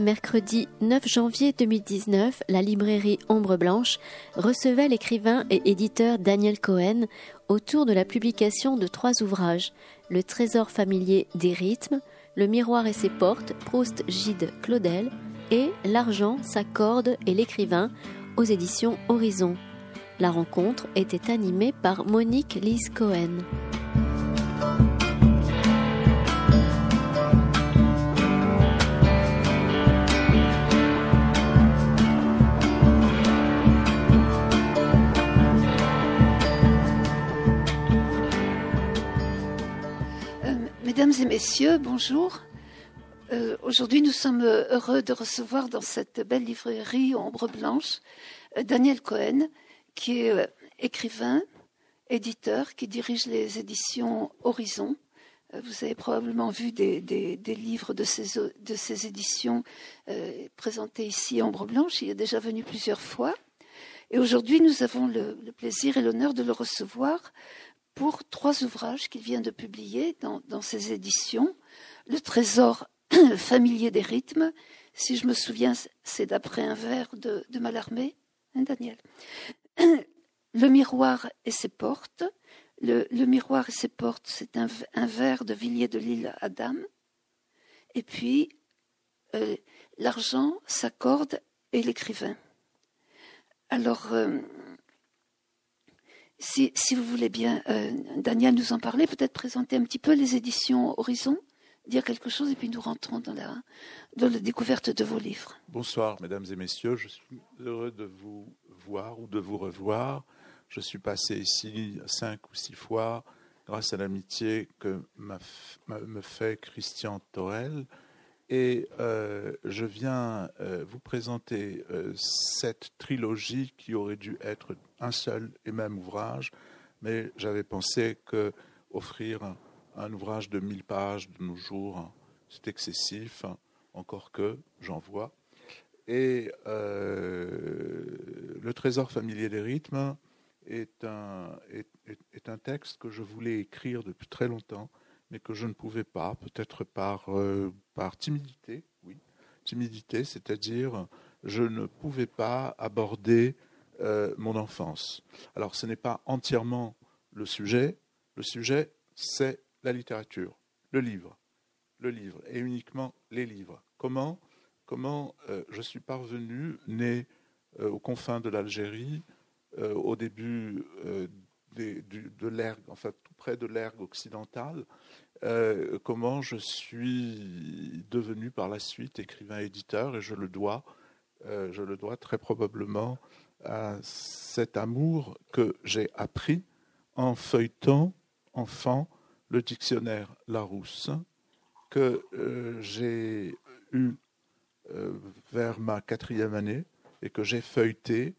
Mercredi 9 janvier 2019, la librairie Ombre Blanche recevait l'écrivain et éditeur Daniel Cohen autour de la publication de trois ouvrages Le trésor familier des rythmes, Le miroir et ses portes, Proust Gide Claudel et L'argent, sa corde et l'écrivain aux éditions Horizon. La rencontre était animée par Monique Lise Cohen. Et messieurs, bonjour. Euh, aujourd'hui, nous sommes heureux de recevoir dans cette belle librairie Ombre Blanche euh, Daniel Cohen, qui est euh, écrivain, éditeur, qui dirige les éditions Horizon. Vous avez probablement vu des, livres de ces, de ces éditions présentés ici Ombre Blanche. Il est déjà venu plusieurs fois. Et aujourd'hui, nous avons le plaisir et l'honneur de le recevoir pour trois ouvrages qu'il vient de publier dans, ses éditions. Le trésor familier des rythmes, si je me souviens, c'est d'après un vers de, de Mallarmé, hein, Daniel? Le miroir et ses portes. Le, miroir et ses portes, c'est un, vers de Villiers de l'île Adam. Et puis, euh, l'argent, sa corde et l'écrivain. Alors, euh, si, vous voulez bien, euh, Daniel nous en parler, peut-être présenter un petit peu les éditions Horizon, dire quelque chose, et puis nous rentrons dans la, dans la découverte de vos livres. Bonsoir, mesdames et messieurs. Je suis heureux de vous voir ou de vous revoir. Je suis passé ici cinq ou six fois grâce à l'amitié que me fait Christian Torel. Et euh, je viens euh, vous présenter cette trilogie qui aurait dû être un seul et même ouvrage, mais j'avais pensé que offrir un, ouvrage de 1000 pages de nos jours, c'est excessif, encore que j'en vois. Et Le Trésor familier des rythmes est un, est, est un texte que je voulais écrire depuis très longtemps mais que je ne pouvais pas, peut-être par, euh, par timidité, oui, timidité, c'est-à-dire je ne pouvais pas aborder euh, mon enfance. Alors ce n'est pas entièrement le sujet, le sujet c'est la littérature, le livre, le livre, et uniquement les livres. Comment, comment euh, je suis parvenu, né aux confins de l'Algérie, au début de l'ergue, enfin tout près de l'ergue occidentale, euh, comment je suis devenu par la suite écrivain-éditeur et je le dois, euh, je le dois très probablement à cet amour que j'ai appris en feuilletant enfant le dictionnaire Larousse que euh, j'ai eu vers ma quatrième année et que j'ai feuilleté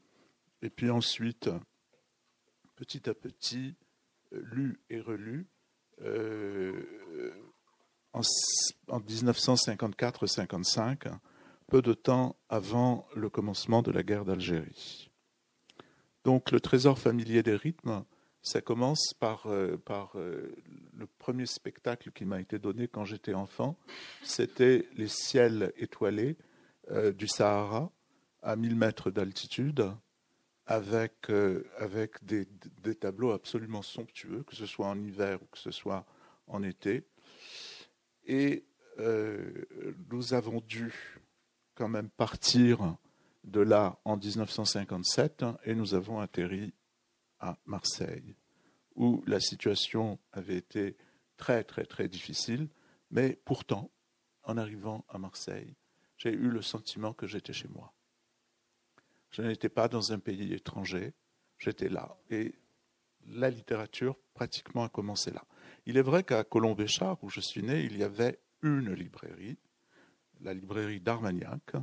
et puis ensuite petit à petit lu et relu euh, en, 1954-55, peu de temps avant le commencement de la guerre d'Algérie. Donc le trésor familier des rythmes, ça commence par, euh, par euh, le premier spectacle qui m'a été donné quand j'étais enfant. C'était les ciels étoilés du Sahara à 1000 mètres d'altitude avec, euh, avec des, des, tableaux absolument somptueux, que ce soit en hiver ou que ce soit en été. Et euh, nous avons dû quand même partir de là en 1957 et nous avons atterri à Marseille, où la situation avait été très très très difficile, mais pourtant, en arrivant à Marseille, j'ai eu le sentiment que j'étais chez moi. Je n'étais pas dans un pays étranger, j'étais là. Et la littérature pratiquement a commencé là. Il est vrai qu'à Colombéchard, où je suis né, il y avait une librairie, la librairie d'Armagnac,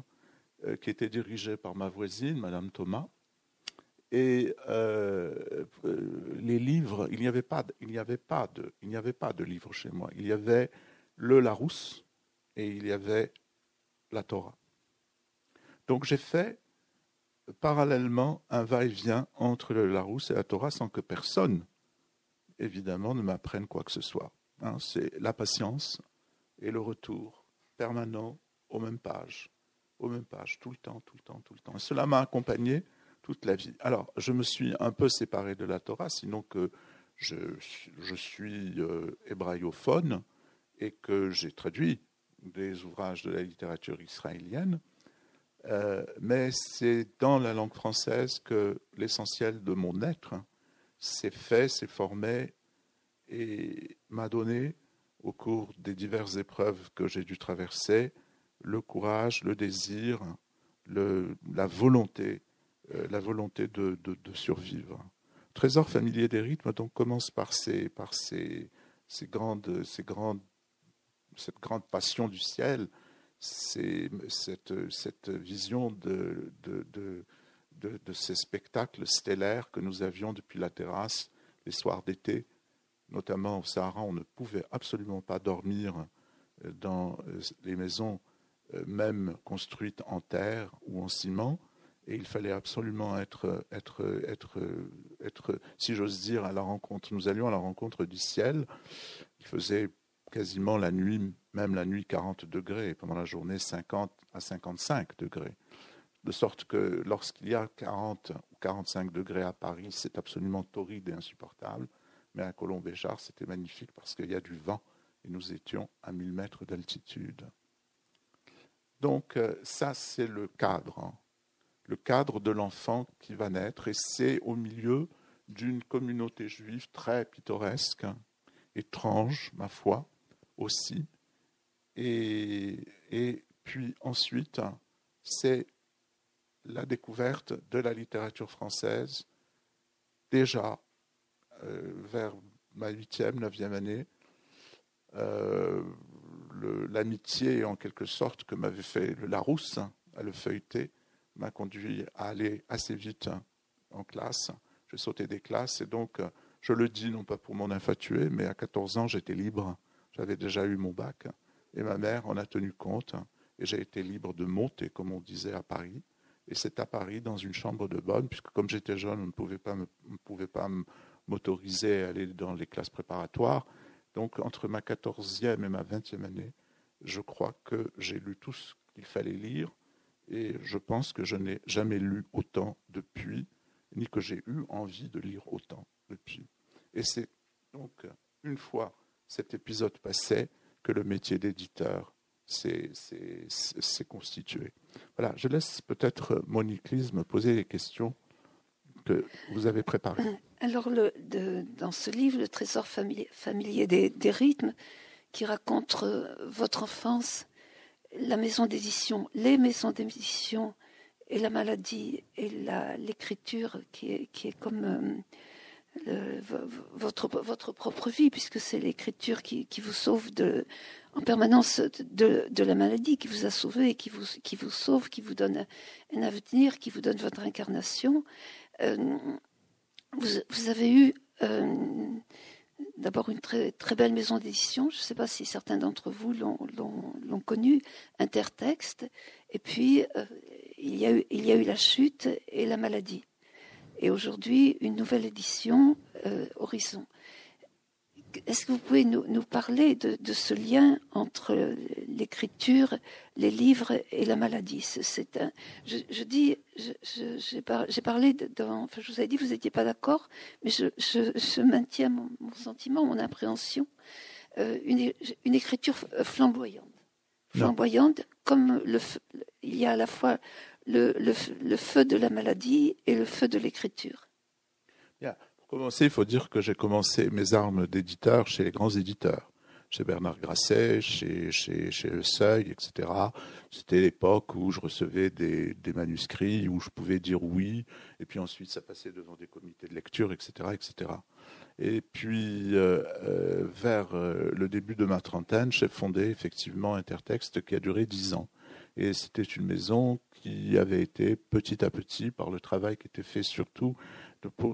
qui était dirigée par ma voisine, Madame Thomas. Et euh, euh, les livres, il n'y avait pas, il n'y avait pas de, il n'y livres chez moi. Il y avait le Larousse et il y avait la Torah. Donc j'ai fait parallèlement un va-et-vient entre le Larousse et la Torah sans que personne, évidemment, ne m'apprenne quoi que ce soit. Hein. c'est la patience, et le retour permanent aux mêmes pages, aux mêmes pages, tout le temps, tout le temps, tout le temps. Et cela m'a accompagné toute la vie. Alors, je me suis un peu séparé de la Torah, sinon que je, suis euh, hébraïophone et que j'ai traduit des ouvrages de la littérature israélienne. Euh, mais c'est dans la langue française que l'essentiel de mon être s'est fait, s'est formé et m'a donné, au cours des diverses épreuves que j'ai dû traverser, le courage, le désir, la volonté, euh, la volonté de, de, survivre. Trésor familier des rythmes donc commence par ces, par ces, ces grandes, ces grandes, cette grande passion du ciel, cette, cette, vision de, de, de, de, ces spectacles stellaires que nous avions depuis la terrasse les soirs d'été, notamment au Sahara, on ne pouvait absolument pas dormir dans les maisons, même construites en terre ou en ciment, et il fallait absolument être, être, être, être si j'ose dire, à la rencontre. Nous allions à la rencontre du ciel. Il faisait quasiment la nuit, même la nuit 40 degrés, et pendant la journée 50 à 55 degrés. De sorte que lorsqu'il y a 40 ou 45 degrés à Paris, c'est absolument torride et insupportable. Mais à Colombéjar, c'était magnifique parce qu'il y a du vent et nous étions à 1000 mètres d'altitude. Donc euh, ça, c'est le cadre, hein. le cadre de l'enfant qui va naître, et c'est au milieu d'une communauté juive très pittoresque, étrange, ma foi, aussi. Et, puis ensuite, c'est la découverte de la littérature française, déjà euh, vers ma huitième, neuvième année. Euh, l'amitié, en quelque sorte, que m'avait fait le Larousse à le feuilleter, m'a conduit à aller assez vite en classe. Je sautais des classes et donc, je le dis non pas pour m'en infatuer, mais à 14 ans, j'étais libre j'avais déjà eu mon bac et ma mère en a tenu compte et j'ai été libre de monter, comme on disait à Paris. Et c'est à Paris, dans une chambre de bonne, puisque comme j'étais jeune, on ne pouvait pas, pouvait pas m'autoriser à aller dans les classes préparatoires. Donc entre ma 14e et ma 20e année, je crois que j'ai lu tout ce qu'il fallait lire et je pense que je n'ai jamais lu autant depuis, ni que j'ai eu envie de lire autant depuis. Et c'est donc une fois cet épisode passait que le métier d'éditeur s'est constitué. Voilà, je laisse peut-être Monique Lise me poser les questions que vous avez préparées. Alors, le, dans ce livre, Le trésor familier, des, rythmes, qui raconte euh, votre enfance, la maison d'édition, les maisons d'édition et la maladie et l'écriture qui est, comme euh, votre, votre propre vie, puisque c'est l'écriture qui, vous sauve de, en permanence de, de, la maladie, qui vous a sauvé, qui vous, qui vous sauve, qui vous donne un avenir, qui vous donne votre incarnation. Euh, vous, vous, avez eu euh, d'abord une très, très belle maison d'édition, je ne sais pas si certains d'entre vous l'ont connu, Intertexte, et puis euh, il, y a eu, il y a eu la chute et la maladie. Et aujourd'hui une nouvelle édition euh, Horizon. Est-ce que vous pouvez nous, nous parler de, de, ce lien entre l'écriture, les livres et la maladie? C'est un, je, je, dis, j'ai par, parlé, enfin, je vous ai dit, vous n'étiez pas d'accord, mais je, maintiens mon, mon, sentiment, mon appréhension. Euh, une, une, écriture flamboyante, flamboyante, comme le, il y a à la fois le, le, feu de la maladie et le feu de l'écriture Commencer, il faut dire que j'ai commencé mes armes d'éditeur chez les grands éditeurs, chez Bernard Grasset, chez, chez, chez Le Seuil, etc. C'était l'époque où je recevais des, des, manuscrits, où je pouvais dire oui, et puis ensuite ça passait devant des comités de lecture, etc. etc. Et puis, euh, euh, vers euh, le début de ma trentaine, j'ai fondé effectivement Intertexte qui a duré dix ans. Et c'était une maison qui avait été petit à petit, par le travail qui était fait surtout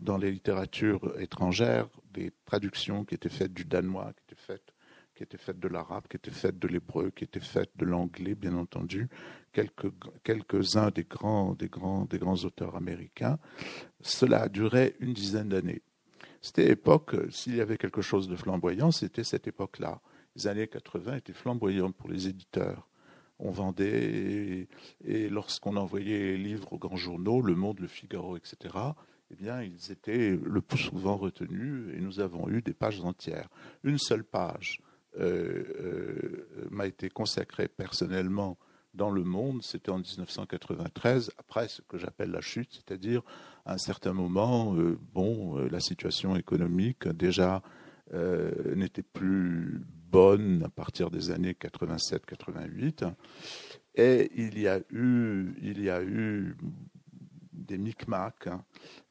dans les littératures étrangères, des traductions qui étaient faites du danois, qui étaient faites qui étaient faites de l'arabe, qui étaient faites de l'hébreu, qui étaient faites de l'anglais, bien entendu, quelques, quelques-uns des grands, des, grands, des grands auteurs américains. Cela a duré une dizaine d'années. C'était époque, s'il y avait quelque chose de flamboyant, c'était cette époque-là. les années 80 étaient flamboyantes pour les éditeurs. On vendait, et, lorsqu'on envoyait les livres aux grands journaux, Le Monde, Le Figaro, etc., eh bien, ils étaient le plus souvent retenus et nous avons eu des pages entières. Une seule page euh, euh, m'a été consacrée personnellement dans le monde, c'était en 1993, après ce que j'appelle la chute, c'est-à-dire à un certain moment, euh, bon, la situation économique déjà n'était plus bonne à partir des années 87-88, et il y a eu, des micmacs hein,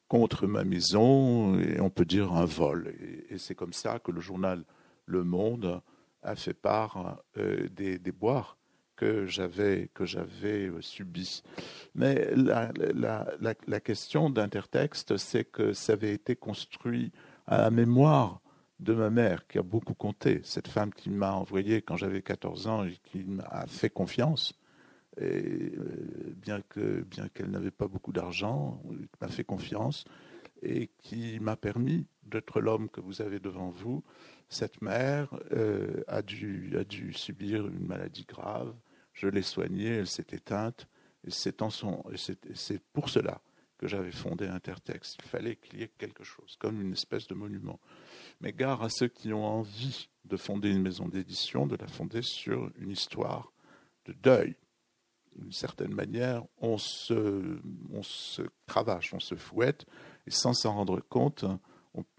contre ma maison, et on peut dire un vol. Et, c'est comme ça que le journal Le Monde a fait part euh, des déboires que j'avais que j'avais euh, subis. Mais la, question d'Intertexte, c'est que ça avait été construit à la mémoire de ma mère, qui a beaucoup compté, cette femme qui m'a envoyé quand j'avais 14 ans et qui m'a fait confiance et euh, bien que bien qu'elle n'avait pas beaucoup d'argent, m'a fait confiance et qui m'a permis d'être l'homme que vous avez devant vous. Cette mère euh, a dû a dû subir une maladie grave. Je l'ai soignée, elle s'est éteinte c'est c'est pour cela que j'avais fondé Intertexte. Il fallait qu'il y ait quelque chose, comme une espèce de monument. Mais gare à ceux qui ont envie de fonder une maison d'édition, de la fonder sur une histoire de deuil, d'une certaine manière, on se, cravache, on se fouette, et sans s'en rendre compte,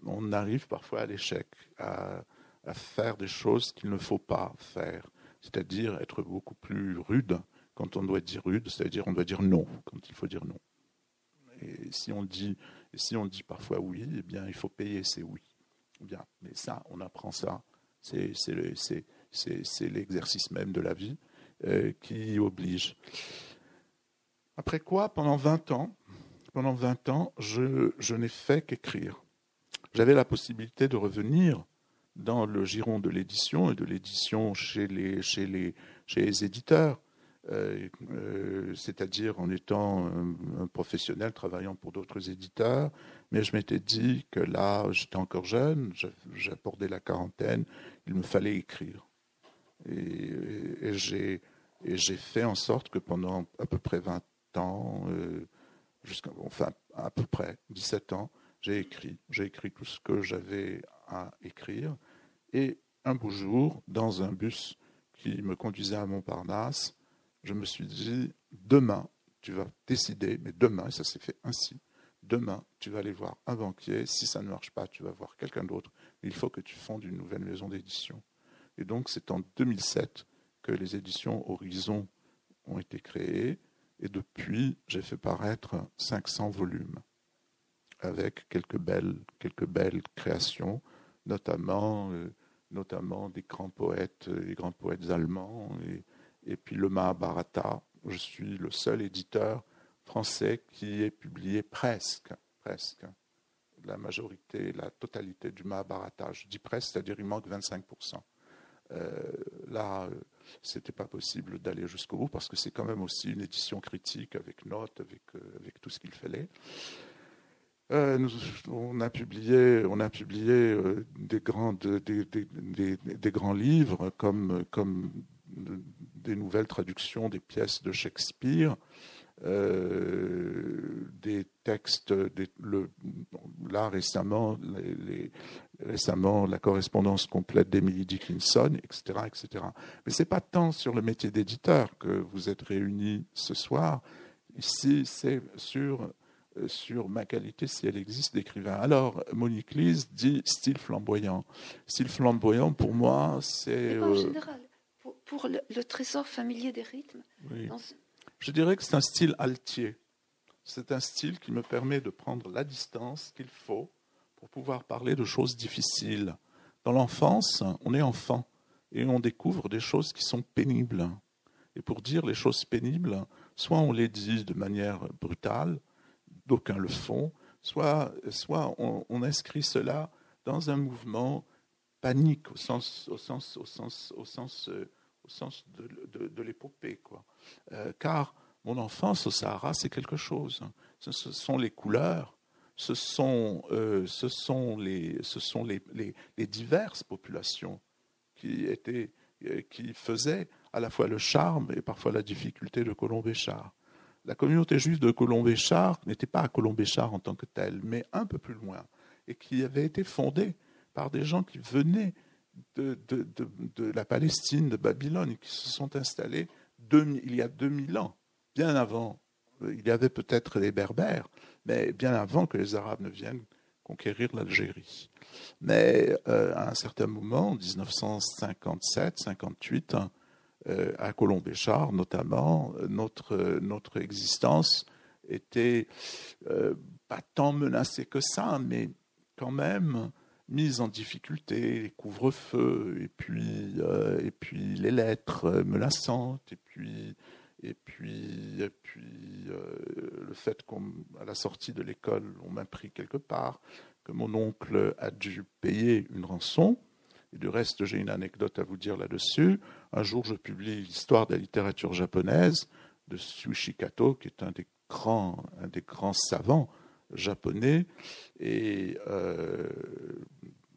on, arrive parfois à l'échec, à, faire des choses qu'il ne faut pas faire, c'est-à-dire être beaucoup plus rude quand on doit dire rude, c'est-à-dire on doit dire non quand il faut dire non. Et si on dit, si on dit parfois oui, eh bien il faut payer ses oui. Bien, mais ça, on apprend ça. C'est l'exercice même de la vie. Euh, qui oblige. Après quoi, pendant 20 ans, pendant 20 ans, je, n'ai fait qu'écrire. J'avais la possibilité de revenir dans le giron de l'édition et de l'édition chez les, éditeurs, euh, euh, c'est-à-dire en étant un, professionnel travaillant pour d'autres éditeurs. Mais je m'étais dit que là, j'étais encore jeune, j'abordais la quarantaine, il me fallait écrire. Et, j'ai, fait en sorte que pendant à peu près 20 ans, euh, enfin à peu près 17 ans, j'ai écrit. J'ai écrit tout ce que j'avais à écrire. Et un beau jour, dans un bus qui me conduisait à Montparnasse, je me suis dit, demain, tu vas décider, mais demain, et ça s'est fait ainsi, demain, tu vas aller voir un banquier, si ça ne marche pas, tu vas voir quelqu'un d'autre, il faut que tu fondes une nouvelle maison d'édition. Et donc, c'est en 2007 que les éditions Horizon ont été créées. Et depuis, j'ai fait paraître 500 volumes avec quelques belles, quelques belles créations, notamment, euh, notamment des grands poètes, des grands poètes allemands, et, et puis le Mahabharata. Je suis le seul éditeur français qui ait publié presque, presque, la majorité, la totalité du Mahabharata. Je dis presque, c'est-à-dire il manque 25%. Euh, là, euh, c'était pas possible d'aller jusqu'au bout parce que c'est quand même aussi une édition critique avec notes, avec, euh, tout ce qu'il fallait. nous, on a publié, on a publié des, grands, des, grands livres comme des nouvelles traductions des pièces de Shakespeare, euh, des textes, le, là récemment, les, récemment la correspondance complète d'Emily Dickinson, etc., etc. Mais c'est pas tant sur le métier d'éditeur que vous êtes réunis ce soir. Ici, c'est sur sur ma qualité, si elle existe, d'écrivain. Alors, Monique Lise dit style flamboyant. Style flamboyant, pour moi, c'est... En euh, général, pour, le, trésor familier des rythmes, je dirais que c'est un style altier. C'est un style qui me permet de prendre la distance qu'il faut pour pouvoir parler de choses difficiles. Dans l'enfance, on est enfant et on découvre des choses qui sont pénibles. Et pour dire les choses pénibles, soit on les dit de manière brutale, d'aucuns le font, soit, soit on, inscrit cela dans un mouvement panique au sens, au sens, au sens, au sens euh, au sens de, l'épopée. Quoi. Euh, car mon enfance au Sahara, c'est quelque chose. Ce, sont les couleurs, ce sont, euh, ce sont, les, ce sont les, les, diverses populations qui, était, qui faisait à la fois le charme et parfois la difficulté de Colombéchard. La communauté juive de Colombéchard n'était pas à Colombéchard en tant que telle, mais un peu plus loin, et qui avait été fondée par des gens qui venaient de, la Palestine, de Babylone, qui se sont installés il y a 2000 ans, bien avant. Il y avait peut-être les Berbères, mais bien avant que les Arabes ne viennent conquérir l'Algérie. Mais euh, à un certain moment, en 1957-58, euh, à Colombéchard notamment, notre, notre existence était euh, pas tant menacée que ça, mais quand même mise en difficulté, les couvre-feux, et puis, euh, et puis les lettres menaçantes, et puis, et puis, et puis le fait qu'à la sortie de l'école, on m'a pris quelque part, que mon oncle a dû payer une rançon, et du reste, j'ai une anecdote à vous dire là-dessus. Un jour, je publie l'histoire de la littérature japonaise de Sushi Kato, qui est un des grands, un des grands savants japonais. Et euh,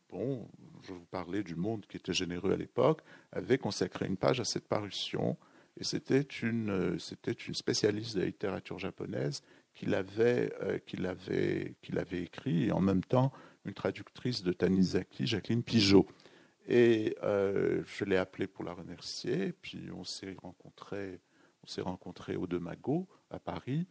bon, je vous parlais du monde qui était généreux à l'époque, avait consacré une page à cette parution. Et c'était une, c'était une spécialiste de la littérature japonaise qui l'avait, euh, qui l'avait, qui l'avait écrit, et en même temps une traductrice de Tanizaki, Jacqueline Pigeot. Et euh, je l'ai appelée pour la remercier. Puis on s'est rencontrés, on s'est rencontrés au De Mago à Paris.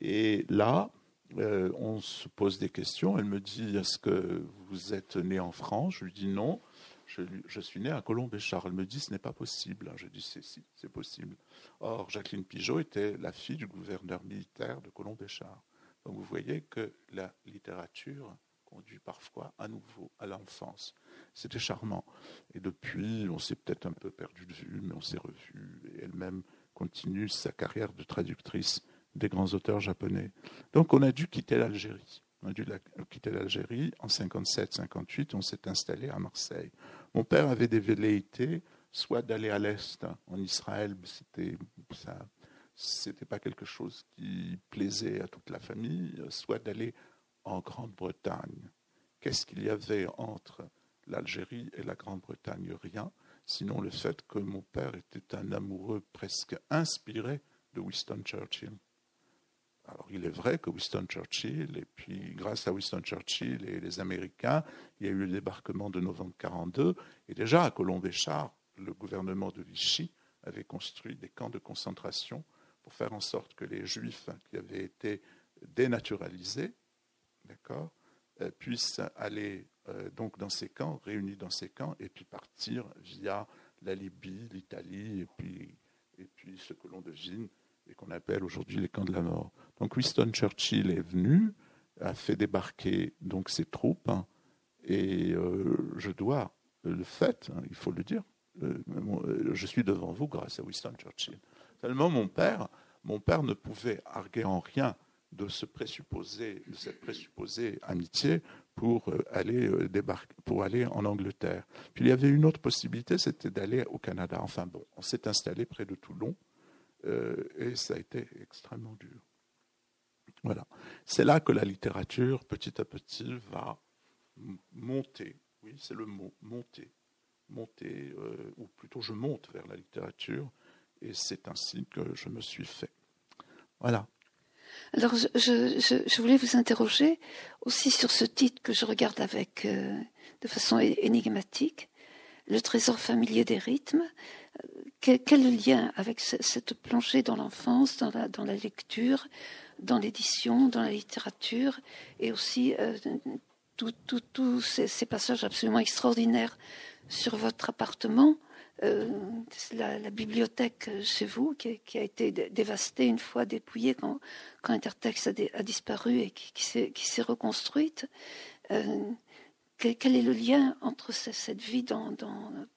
Et là, euh, on se pose des questions. Elle me dit Est-ce que vous êtes né en France? Je lui dis non. Je, suis né à Colombéchard. Elle me dit Ce n'est pas possible. Je dis C'est si, c'est possible. Or, Jacqueline Pigeot était la fille du gouverneur militaire de Colombéchard. Donc vous voyez que la littérature conduit parfois à nouveau à l'enfance. C'était charmant. Et depuis, on s'est peut-être un peu perdu de vue, mais on s'est revu. Et elle-même continue sa carrière de traductrice des grands auteurs japonais. Donc on a dû quitter l'Algérie. On a dû quitter l'Algérie en 57-58. On s'est installé à Marseille. Mon père avait des velléités, soit d'aller à l'Est, en Israël, c'était ça. C'était pas quelque chose qui plaisait à toute la famille, soit d'aller en Grande-Bretagne. Qu'est-ce qu'il y avait entre l'Algérie et la Grande-Bretagne? Rien, sinon le fait que mon père était un amoureux presque inspiré de Winston Churchill. Alors il est vrai que Winston Churchill, et puis grâce à Winston Churchill et les Américains, il y a eu le débarquement de novembre 1942, et déjà à Colombéchard, le gouvernement de Vichy avait construit des camps de concentration pour faire en sorte que les Juifs qui avaient été dénaturalisés, d'accord, euh, puissent aller euh, donc dans ces camps, réunis dans ces camps, et puis partir via la Libye, l'Italie, et puis, et puis ce que l'on devine et qu'on appelle aujourd'hui les camps de la mort. Donc Winston Churchill est venu, a fait débarquer donc ses troupes, hein, et euh, je dois le fait, hein, il faut le dire, je suis devant vous grâce à Winston Churchill. Seulement mon père, mon père ne pouvait arguer en rien de, ce présupposé, de cette présupposée amitié pour euh, aller euh, débarquer, pour aller en Angleterre. Puis il y avait une autre possibilité, c'était d'aller au Canada. Enfin bon, on s'est installé près de Toulon euh, et ça a été extrêmement dur. Voilà. C'est là que la littérature, petit à petit, va monter. Oui, c'est le mot, monter. Monter, ou plutôt je monte vers la littérature, et c'est ainsi que je me suis fait. Voilà. Alors, je, voulais vous interroger aussi sur ce titre que je regarde avec euh, de façon énigmatique, le trésor familier des rythmes. Quel, lien avec cette plongée dans l'enfance, dans la, lecture, dans l'édition, dans la littérature, et aussi euh, tous ces, passages absolument extraordinaires sur votre appartement euh, la, bibliothèque chez vous qui, a été dévastée une fois dépouillée quand, quand Intertext a, disparu et qui, s'est reconstruite. Euh, quel, est le lien entre cette vie dans,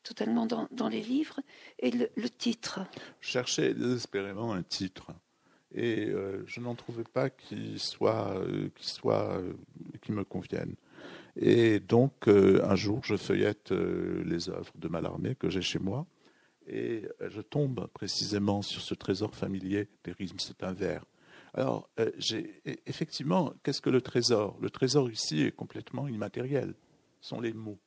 totalement dans, les livres et le, titre? Je cherchais désespérément un titre et euh, je n'en trouvais pas qui soit, qui soit, qui me convienne. Et donc, euh, un jour, je feuillette euh, les œuvres de Mallarmé que j'ai chez moi, et euh, je tombe précisément sur ce trésor familier des rythmes, c'est un vers. Alors, j'ai effectivement, qu'est-ce que le trésor? Le trésor ici est complètement immatériel, sont les mots.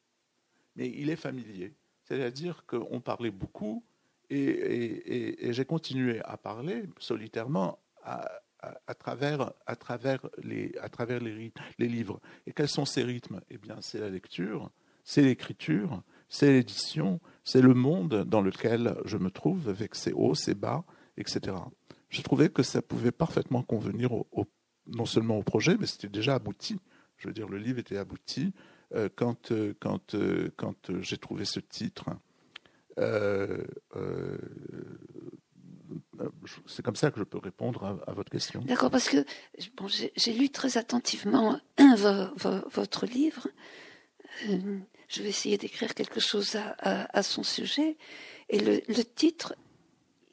Mais il est familier. C'est-à-dire qu'on parlait beaucoup et, j'ai continué à parler solitairement à, travers, les, livres. Et quels sont ces rythmes? Eh bien, c'est la lecture, c'est l'écriture, c'est l'édition, c'est le monde dans lequel je me trouve avec ses hauts, ses bas, etc. Je trouvais que ça pouvait parfaitement convenir non seulement au projet, mais c'était déjà abouti. Je veux dire, le livre était abouti quand, euh, quand, euh, quand j'ai trouvé ce titre. c'est comme ça que je peux répondre à, votre question. D'accord, parce que bon, j'ai lu très attentivement votre livre. Je vais essayer d'écrire quelque chose à, son sujet. Et le, le titre,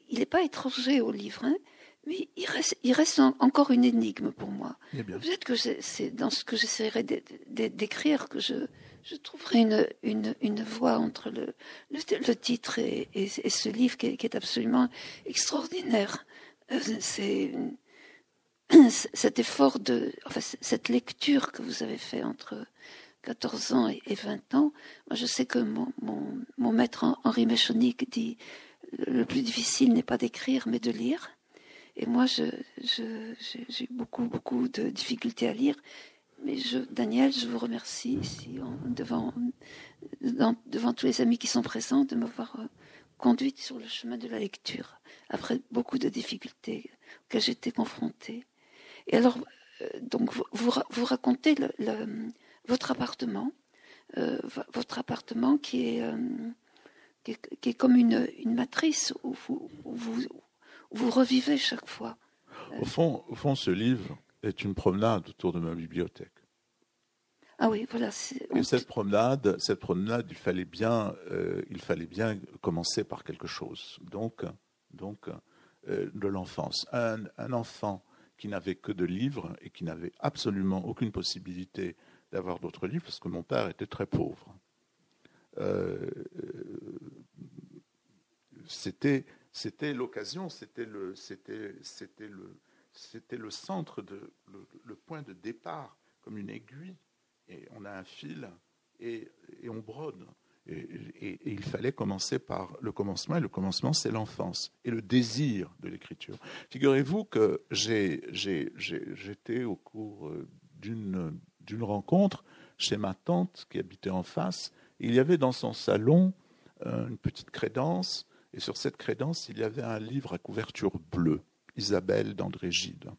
il n'est pas étranger au livre. Hein mais il reste, il reste encore une énigme pour moi. Peut-être que c'est dans ce que j'essaierai d'écrire que je, je trouverai une, une, une voie entre le, le, titre et, et, ce livre qui est, qui est absolument extraordinaire. Euh, c'est cet effort de, enfin, cette lecture que vous avez fait entre 14 ans et, 20 ans. Moi, je sais que mon, mon, mon maître Henri Méchonic dit le plus difficile n'est pas d'écrire, mais de lire. Et moi, j'ai je, beaucoup, beaucoup de difficultés à lire. Mais Daniel, je vous remercie devant, devant tous les amis qui sont présents, de m'avoir euh, conduite sur le chemin de la lecture, après beaucoup de difficultés auxquelles j'étais confrontée. Et alors, euh, donc, vous, vous, racontez votre appartement, euh, votre appartement qui est, qui est, comme une, une matrice où vous, vous revivez chaque fois. Au fond, au fond, ce livre est une promenade autour de ma bibliothèque. Ah oui, voilà. Et cette promenade, cette promenade, il fallait bien, euh, il fallait bien commencer par quelque chose. Donc, donc, euh, de l'enfance. Un, un, enfant qui n'avait que de livres et qui n'avait absolument aucune possibilité d'avoir d'autres livres, parce que mon père était très pauvre. Euh, c'était c'était l'occasion, c'était le, c'était, c'était le, c'était le centre de, le, point de départ, comme une aiguille. Et on a un fil et, et on brode. Et, il fallait commencer par le commencement, et le commencement, c'est l'enfance et le désir de l'écriture. Figurez-vous que j'ai, j'ai, j'étais au cours euh, d'une, d'une rencontre chez ma tante qui habitait en face. il y avait dans son salon euh, une petite crédence et sur cette crédence, il y avait un livre à couverture bleue, Isabelle d'André Gide.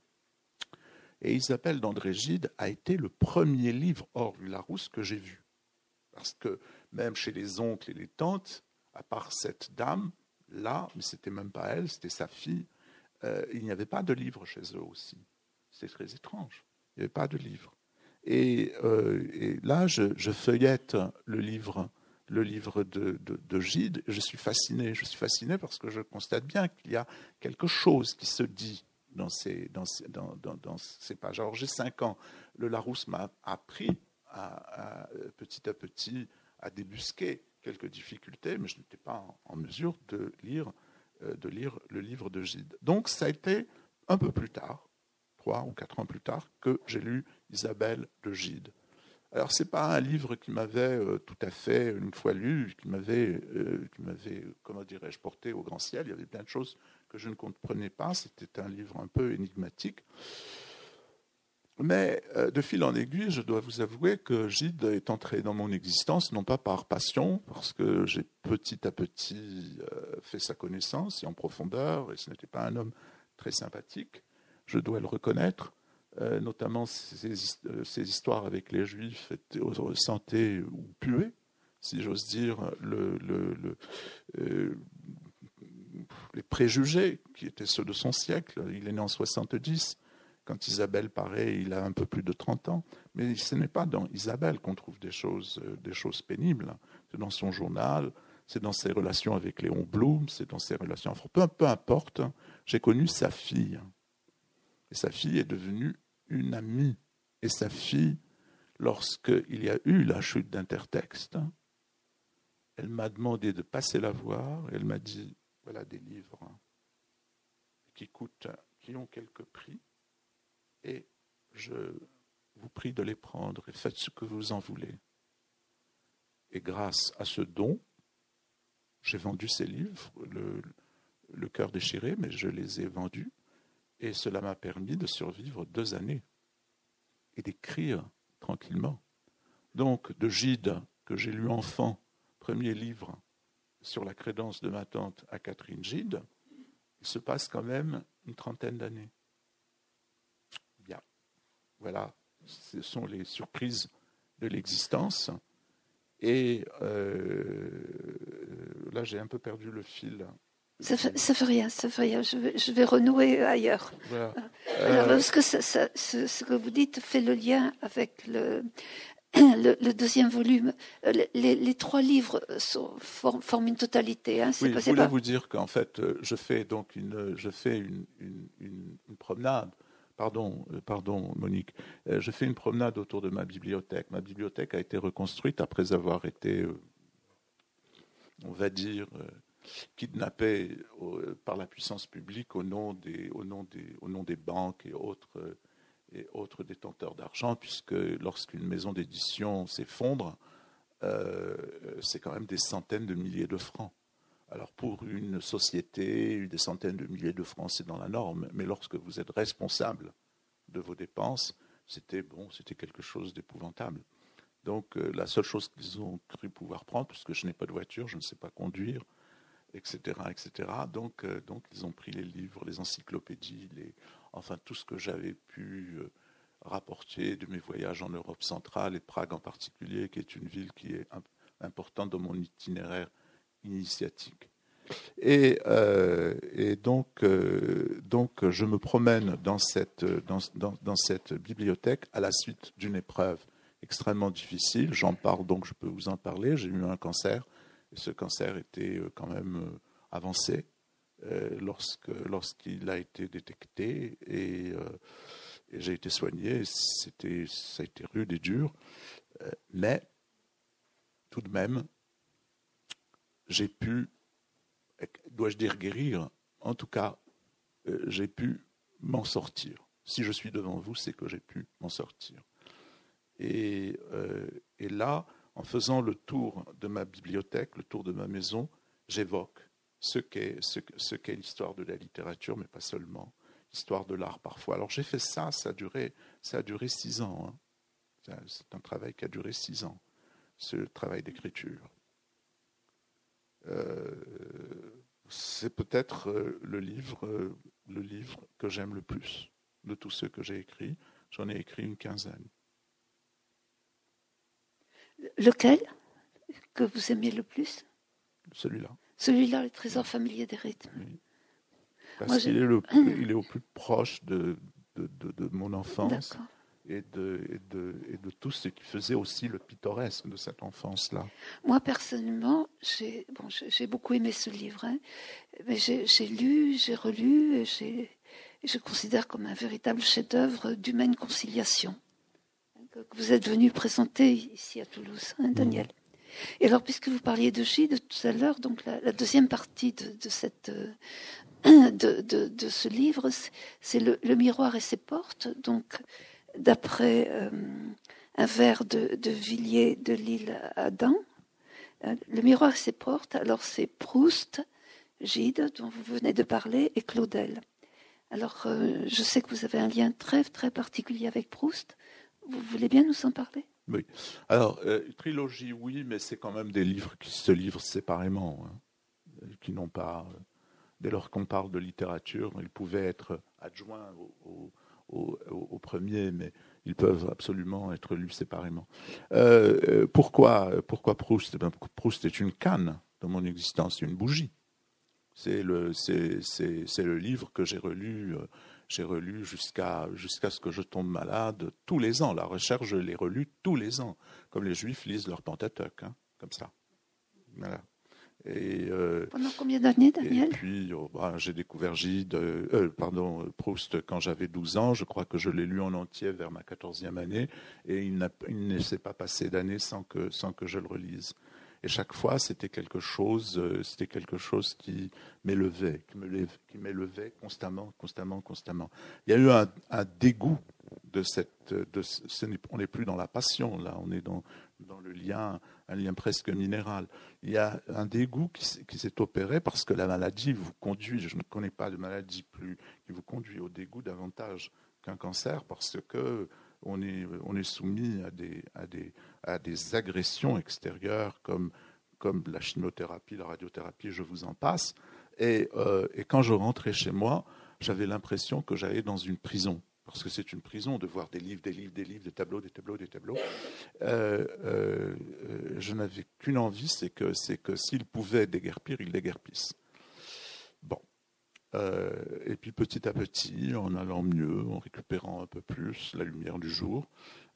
Et Isabelle d'André Gide a été le premier livre hors Larousse que j'ai vu. Parce que même chez les oncles et les tantes, à part cette dame, là, mais c'était même pas elle, c'était sa fille, euh, il n'y avait pas de livre chez eux aussi. C'est très étrange. Il n'y avait pas de livre. Et, euh, là, je, feuillette le livre le livre de, de, Gide. Je suis fasciné. Je suis fasciné parce que je constate bien qu'il y a quelque chose qui se dit dans ces, dans dans, dans, ces pages. Alors j'ai cinq ans. Le Larousse m'a appris à, petit à petit à débusquer quelques difficultés, mais je n'étais pas en, mesure de lire, euh, de lire le livre de Gide. Donc ça a été un peu plus tard, trois ou quatre ans plus tard, que j'ai lu Isabelle de Gide. Alors c'est pas un livre qui m'avait euh, tout à fait une fois lu, qui m'avait, euh, qui m'avait, comment dirais-je, porté au grand ciel. Il y avait plein de choses que je ne comprenais pas. C'était un livre un peu énigmatique. Mais euh, de fil en aiguille, je dois vous avouer que Gide est entré dans mon existence, non pas par passion, parce que j'ai petit à petit fait sa connaissance et en profondeur, et ce n'était pas un homme très sympathique, je dois le reconnaître, notamment ces, ces, histoires avec les juifs santé ou puées, si j'ose dire, euh, les préjugés qui étaient ceux de son siècle. Il est né en 70. Quand Isabelle paraît, il a un peu plus de 30 ans. Mais ce n'est pas dans Isabelle qu'on trouve des choses, euh, des choses pénibles. C'est dans son journal, c'est dans ses relations avec Léon Blum, c'est dans ses relations. Peu, peu importe, j'ai connu sa fille. Et sa fille est devenue une amie. Et sa fille, lorsqu'il y a eu la chute d'intertexte, elle m'a demandé de passer la voir. Elle m'a dit voilà des livres qui coûtent, qui ont quelques prix, et je vous prie de les prendre et faites ce que vous en voulez. Et grâce à ce don, J'ai vendu ces livres, le cœur déchiré, mais je les ai vendus. Et cela m'a permis de survivre deux années et d'écrire tranquillement. Donc, de Gide, que j'ai lu enfant, premier livre sur la crédence de ma tante à Catherine Gide, il se passe quand même une trentaine d'années. Bien. Voilà, ce sont les surprises de l'existence. Et euh, là, j'ai un peu perdu le fil. Ça fait, fait rien, ça fait rien. Je vais, je vais renouer ailleurs. Voilà. Alors, euh, ce, que ce, que vous dites fait le lien avec le, le, deuxième volume, euh, les, trois livres sont, forment, une totalité. Hein, oui, je voulais vous dire qu'en fait, euh, je fais donc une, je fais une, une, promenade. Pardon, euh, pardon, Monique. Je fais une promenade autour de ma bibliothèque. Ma bibliothèque a été reconstruite après avoir été, on va dire, kidnappée par la puissance publique au nom des, banques et autres et autres détenteurs d'argent, puisque lorsqu'une maison d'édition s'effondre, euh, c'est quand même des centaines de milliers de francs. Alors pour une société, des centaines de milliers de francs, c'est dans la norme, mais lorsque vous êtes responsable de vos dépenses, c'était quelque chose d'épouvantable. Donc euh, la seule chose qu'ils ont cru pouvoir prendre, puisque je n'ai pas de voiture, je ne sais pas conduire, etc., etc. Donc, euh, donc ils ont pris les livres, les encyclopédies, les, enfin tout ce que j'avais pu euh, rapporter de mes voyages en Europe centrale et Prague en particulier, qui est une ville qui est importante dans mon itinéraire initiatique. Et, euh, et donc, donc, je me promène dans cette, dans, dans, dans cette bibliothèque à la suite d'une épreuve extrêmement difficile. J'en parle donc, je peux vous en parler. J'ai eu un cancer ce cancer était euh, quand même euh, avancé euh, lorsque, lorsqu'il a été détecté et, j'ai été soigné. C'était, ça a été rude et dur, mais tout de même, j'ai pu, dois-je dire guérir, en tout cas, j'ai pu m'en sortir. Si je suis devant vous, c'est que j'ai pu m'en sortir. Et, et là, en faisant le tour de ma bibliothèque, le tour de ma maison, j'évoque ce qu'est l'histoire de la littérature, mais pas seulement, l'histoire de l'art parfois. Alors j'ai fait ça, ça a duré, ça a duré six ans. Hein. C'est un travail qui a duré six ans, ce travail d'écriture. Euh, c'est peut-être euh, euh, le livre que j'aime le plus de tous ceux que j'ai écrits. J'en ai écrit une quinzaine. Lequel que vous aimez le plus? Celui-là. Celui-là, le trésor familier des rythmes. Parce qu'il est, le, il est au plus proche de, de, de, mon enfance et de, et, de, et de tout ce qui faisait aussi le pittoresque de cette enfance-là. Moi, personnellement, j'ai bon, beaucoup aimé ce livre. Hein, mais j'ai lu, j'ai relu, et, et je considère comme un véritable chef-d'œuvre d'humaine conciliation que vous êtes venu présenter ici à Toulouse, hein, Daniel. Et alors, puisque vous parliez de Gide tout à l'heure, donc la, deuxième partie de, cette, euh, de, ce livre, c'est le, miroir et ses portes. Donc, d'après euh, un vers de, Villiers de l'île Adam, euh, le miroir et ses portes, alors c'est Proust, Gide, dont vous venez de parler, et Claudel. Alors, je sais que vous avez un lien très, très particulier avec Proust. Vous voulez bien nous en parler? Oui. Alors, euh, trilogie, oui, mais c'est quand même des livres qui se livrent séparément, hein, qui n'ont pas. Euh, dès lors qu'on parle de littérature, ils pouvaient être adjoints au, premier, mais ils peuvent absolument être lus séparément. Euh, pourquoi, pourquoi Proust? Bien, Proust est une canne dans mon existence, une bougie. C'est le, c'est, le livre que j'ai relu j'ai relu jusqu'à jusqu'à ce que je tombe malade tous les ans. La recherche, je l'ai relu tous les ans, comme les Juifs lisent leur Pentateuque, hein, comme ça. Voilà. Et, euh, Pendant combien d'années, Daniel Et puis, oh, bah, j'ai découvert Gide, euh, pardon, Proust quand j'avais 12 ans. Je crois que je l'ai lu en entier vers ma 14e année. Et il, il ne s'est pas passé d'année sans que, sans que je le relise. Et chaque fois, c'était quelque chose, euh, c'était quelque chose qui m'élevait, qui m'élevait constamment, constamment, constamment. Il y a eu un, dégoût de cette, de, on n'est plus dans la passion là, on est dans dans le lien un lien presque minéral. Il y a un dégoût qui, s'est opéré parce que la maladie vous conduit, je ne connais pas de maladie plus, qui vous conduit au dégoût davantage qu'un cancer parce que on est, soumis à des, agressions extérieures comme, la chimiothérapie, la radiothérapie, je vous en passe. Et, euh, et quand je rentrais chez moi, j'avais l'impression que j'allais dans une prison parce que c'est une prison de voir des livres, des livres, des livres, des tableaux, des tableaux, des tableaux. Euh, euh, je n'avais qu'une envie, c'est que, c'est que s'ils pouvaient déguerpir, ils déguerpissent. Euh, et puis petit à petit, en allant mieux, en récupérant un peu plus la lumière du jour,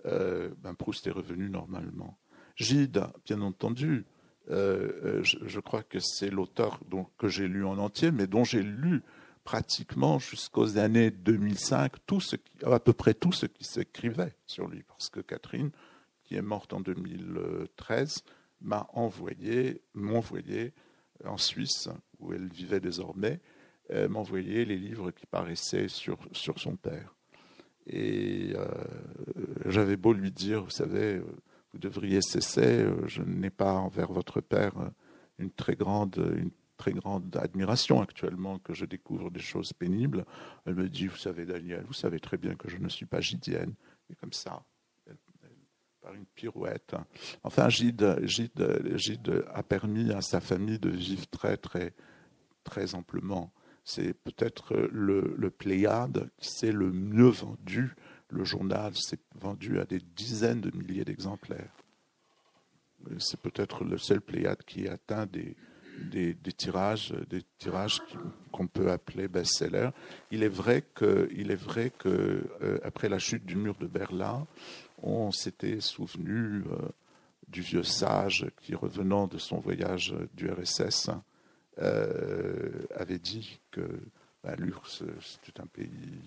ben Proust est revenu normalement. Gide, bien entendu, je, je, crois que c'est l'auteur que j'ai lu en entier, mais dont j'ai lu pratiquement jusqu'aux années 2005 tout ce à peu près tout ce qui s'écrivait sur lui, parce que Catherine, qui est morte en 2013, m'a envoyé, m'envoyé en Suisse, où elle vivait désormais, euh, m'envoyait les livres qui paraissaient sur, sur son père. Et euh, j'avais beau lui dire, vous savez, vous devriez cesser, euh, je n'ai pas envers votre père une très grande, une très grande admiration actuellement que je découvre des choses pénibles. Elle me dit, vous savez Daniel, vous savez très bien que je ne suis pas gidienne. Et comme ça, par une pirouette. Enfin, Gide, Gide, Gide a permis à sa famille de vivre très, très, très amplement. C'est peut-être le, le Pléiade qui s'est le mieux vendu. Le journal s'est vendu à des dizaines de milliers d'exemplaires. C'est peut-être le seul Pléiade qui atteint des, des, tirages, des tirages qu'on peut appeler best-sellers. Il est vrai que, il est vrai que euh, après la chute du mur de Berlin, on s'était souvenu euh, du vieux sage qui, revenant de son voyage du RSS, euh, avait dit que bah, l'URSS c'était un pays.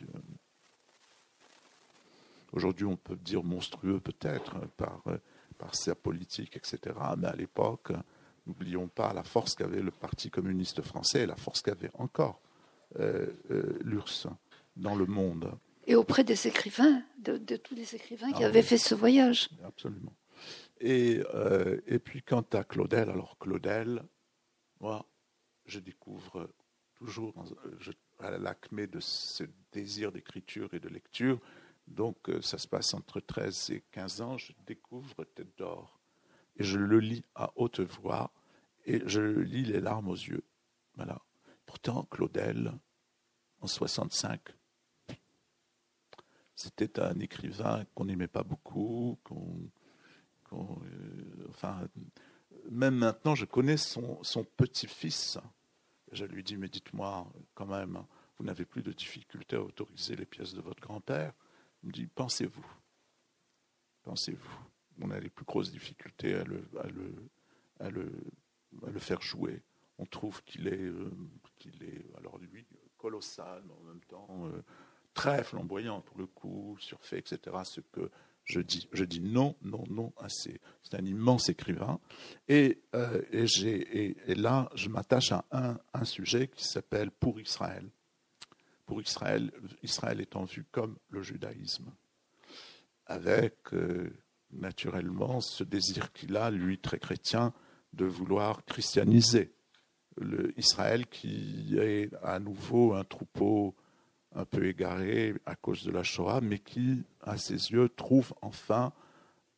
Aujourd'hui, on peut dire monstrueux peut-être par, par sa politique, etc. Mais à l'époque, N'oublions pas la force qu'avait le Parti communiste français et la force qu'avait encore euh, euh, l'URSS dans le monde. Et auprès des écrivains, de, tous les écrivains qui ah avaient fait ce voyage. Absolument. Et, euh, et puis quant à Claudel, alors Claudel, moi, je découvre toujours à l'acmé de ce désir d'écriture et de lecture, donc ça se passe entre 13 et 15 ans, je découvre Tête d'or. Et je le lis à haute voix et je lis les larmes aux yeux. Voilà. Pourtant, Claudel, en 65, c'était un écrivain qu'on n'aimait pas beaucoup, euh, enfin, même maintenant, je connais son petit-fils. Je lui dis, mais dites-moi, quand même, vous n'avez plus de difficulté à autoriser les pièces de votre grand-père? Il me dit, pensez-vous, pensez-vous. On a les plus grosses difficultés à le, faire jouer. On trouve qu'il est, euh, est, alors lui, colossal, mais en même temps euh, très flamboyant pour le coup, surfait, etc. Ce que je dis, je dis non, non, non. C'est un immense écrivain. Et, euh, et, et, là, je m'attache à un, un sujet qui s'appelle Pour Israël. Pour Israël, Israël étant vu comme le judaïsme, avec naturellement ce désir qu'il a, lui très chrétien, de vouloir christianiser Israël qui est à nouveau un troupeau un peu égaré à cause de la Shoah, mais qui, à ses yeux, trouve enfin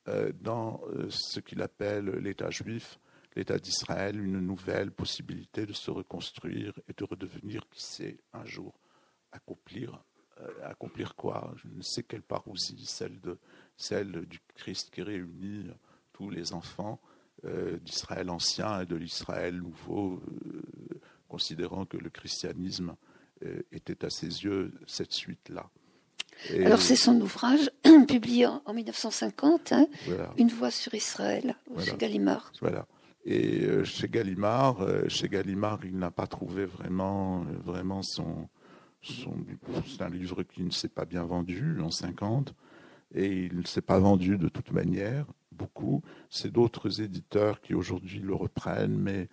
euh, dans euh, ce qu'il appelle l'État juif, l'État d'Israël, une nouvelle possibilité de se reconstruire et de redevenir, qui sait, un jour accomplir, euh, accomplir quoi. Je ne sais quelle parousie, celle, de, celle du Christ qui réunit tous les enfants d'Israël ancien et de l'Israël nouveau, considérant que le christianisme était à ses yeux cette suite-là. Alors c'est son ouvrage publié en 1950, hein, Une voix sur Israël, chez Gallimard. Voilà. Et chez Gallimard, chez Gallimard, il n'a pas trouvé vraiment, vraiment son, son c'est un livre qui ne s'est pas bien vendu en 50 et il ne s'est pas vendu de toute manière beaucoup. C'est d'autres éditeurs qui aujourd'hui le reprennent, mais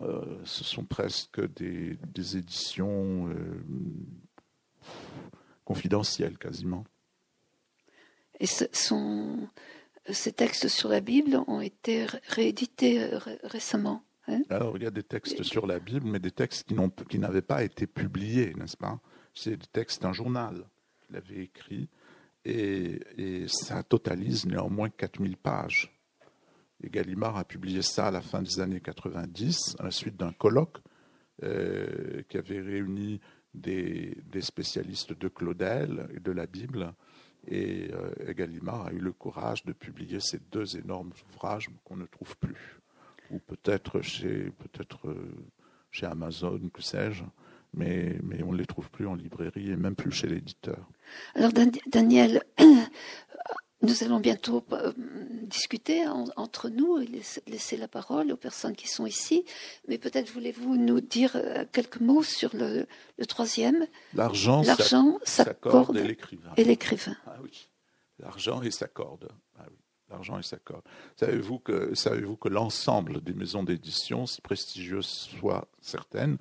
euh, ce sont presque des, éditions euh, confidentielles quasiment. Et ces textes sur la Bible ont été réédités récemment. Hein? Alors, il y a des textes sur la Bible, mais des textes qui, qui n'avaient pas été publiés, n'est-ce pas? C'est des textes d'un journal qu'il avait écrit, et, et, ça totalise néanmoins 4000 pages. Et Gallimard a publié ça à la fin des années 90, à la suite d'un colloque euh, qui avait réuni des, spécialistes de Claudel et de la Bible. Et, euh, Gallimard a eu le courage de publier ces deux énormes ouvrages qu'on ne trouve plus ou peut-être chez, peut-être euh, chez Amazon, que sais-je, mais, mais on ne les trouve plus en librairie et même plus chez l'éditeur. Alors Daniel, nous allons bientôt euh, discuter entre nous et laisser la parole aux personnes qui sont ici, mais peut-être voulez-vous nous dire euh, quelques mots sur le, troisième L'argent, l'argent, sa, corde et l'écrivain. Et l'écrivain. Ah oui, l'argent et sa corde. Ah oui l'argent et sa corde. Savez-vous que, savez-vous que l'ensemble des maisons d'édition, si prestigieuses soient certaines,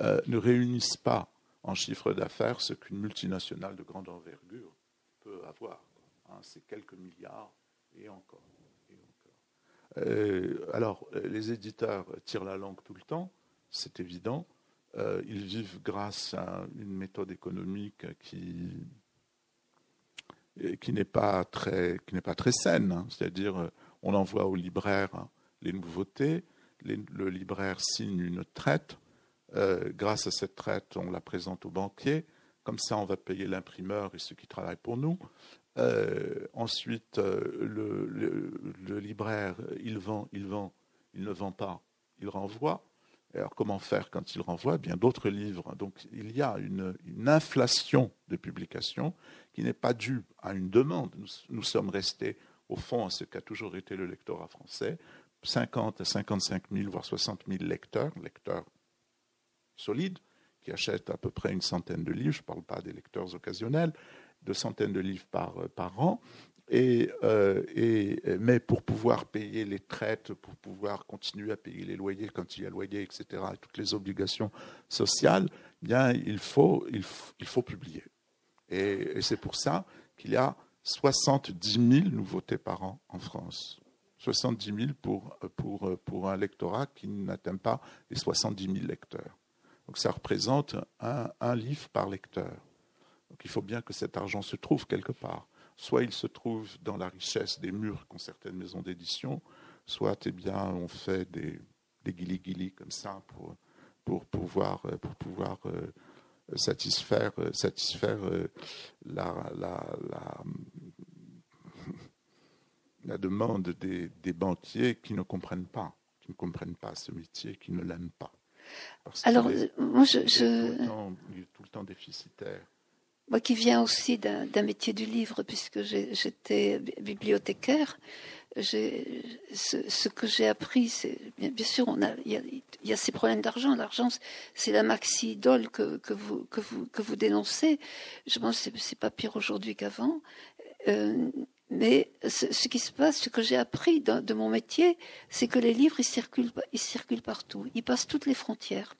euh, ne réunissent pas en chiffre d'affaires ce qu'une multinationale de grande envergure peut avoir? Hein, C'est quelques milliards et encore. Euh, alors, les éditeurs tirent la langue tout le temps, c'est évident. Euh, ils vivent grâce à une méthode économique qui qui n'est pas très qui n'est pas très saine. Hein. C'est-à-dire, euh, on envoie au libraire les nouveautés, le libraire signe une traite. Grâce à cette traite, on la présente au banquier. Comme ça, on va payer l'imprimeur et ceux qui travaillent pour nous. Euh, ensuite, le, le, libraire, il vend, il vend, il ne vend pas, il renvoie. Alors comment faire quand il renvoie? Bien d'autres livres. Donc il y a une, inflation de publications qui n'est pas due à une demande. Nous, sommes restés au fond à ce qu'a toujours été le lectorat français, 50 à 55 000, voire 60 000 lecteurs, lecteurs solides, qui achètent à peu près une centaine de livres, je ne parle pas des lecteurs occasionnels, de centaines de livres par, par an, et, euh, et, mais pour pouvoir payer les traites, pour pouvoir continuer à payer les loyers quand il y a loyer, etc., et toutes les obligations sociales, bien, il faut, il, il faut publier. Et, c'est pour ça qu'il y a 70 000 nouveautés par an en France. 70 000 pour, pour, pour un lectorat qui n'atteint pas les 70 000 lecteurs. Donc ça représente un, un livre par lecteur. Donc il faut bien que cet argent se trouve quelque part soit il se trouve dans la richesse des murs qu'ont certaines maisons d'édition, soit eh bien, on fait des, des guili comme ça pour, pour pouvoir, pour pouvoir euh, satisfaire, satisfaire euh, la, la, la, la demande des, des, banquiers qui ne comprennent pas, qui ne comprennent pas ce métier, qui ne l'aiment pas. Alors, moi, je, il est tout le temps déficitaire. Moi qui viens aussi d'un métier du livre, puisque j'étais bibliothécaire, ce, que j'ai appris, c'est bien, sûr, on a, il, y a, ces problèmes d'argent. L'argent, c'est la maxi idole que, que, vous, que, vous, que vous dénoncez. Je pense que c'est pas pire aujourd'hui qu'avant. Euh, mais ce, qui se passe, ce que j'ai appris de, de, mon métier, c'est que les livres, ils circulent, ils circulent partout. Ils passent toutes les frontières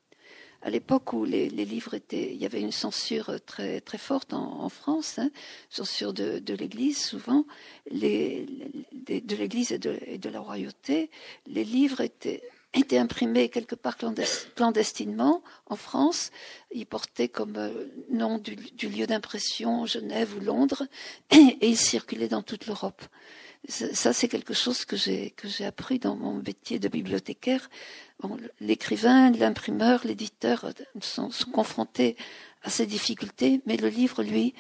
à l'époque où les, livres étaient, il y avait une censure très très forte en, France, hein, censure de, l'Église souvent, de l'Église et de, la royauté, les livres étaient étaient imprimés quelque part clandestinement en France. Ils portaient comme euh, nom du, lieu d'impression Genève ou Londres et ils circulaient dans toute l'Europe ça, c'est quelque chose que j'ai que j'ai appris dans mon métier de bibliothécaire. L'écrivain, l'imprimeur, l'éditeur sont, sont, confrontés à ces difficultés, mais le livre, lui,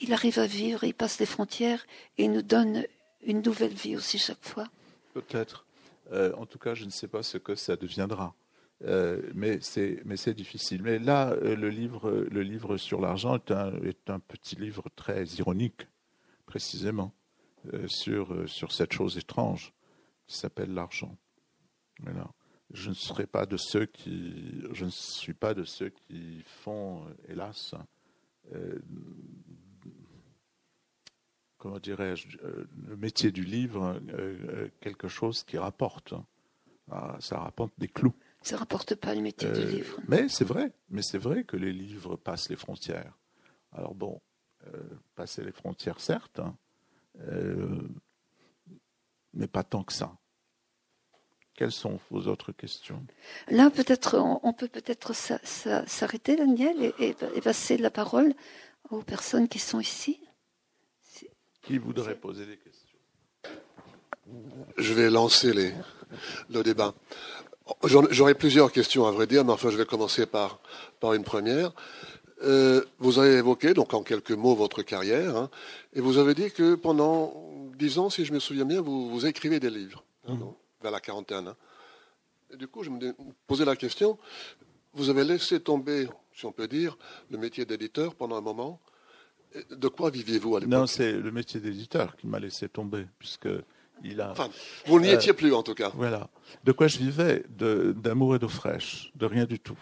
il arrive à vivre, il passe les frontières et il nous donne une nouvelle vie aussi chaque fois. Peut-être. Euh, en tout cas, je ne sais pas ce que ça deviendra. Euh, mais c'est difficile. Mais là, euh, le livre le livre sur l'argent est un est un petit livre très ironique, précisément. Euh, sur, sur cette chose étrange qui s'appelle l'argent. Je ne serai pas de ceux qui, je ne suis pas de ceux qui font, hélas, comment dirais-je, le métier du livre, quelque chose qui rapporte. Ah, ça rapporte des clous. Ça rapporte pas le métier du livre. Mais c'est vrai, mais c'est vrai que les livres passent les frontières. Alors bon, passer les frontières, certes, hein, euh, mais pas tant que ça. Quelles sont vos autres questions? Là, peut-être, on peut peut-être s'arrêter, Daniel, et, passer la parole aux personnes qui sont ici. Qui voudrait poser des questions Je vais lancer les, le débat. J'aurais plusieurs questions à vrai dire, mais enfin, je vais commencer par, par une première. Euh, vous avez évoqué, donc en quelques mots, votre carrière, hein, et vous avez dit que pendant dix ans, si je me souviens bien, vous, vous écrivez des livres, hein, mmh. vers la quarantaine. Hein. Et du coup, je me posais la question, vous avez laissé tomber, si on peut dire, le métier d'éditeur pendant un moment. De quoi viviez-vous à l'époque Non, c'est le métier d'éditeur qui m'a laissé tomber, puisque il a. Enfin, vous n'y étiez euh, plus en tout cas. Voilà. De quoi je vivais D'amour et d'eau fraîche, de rien du tout.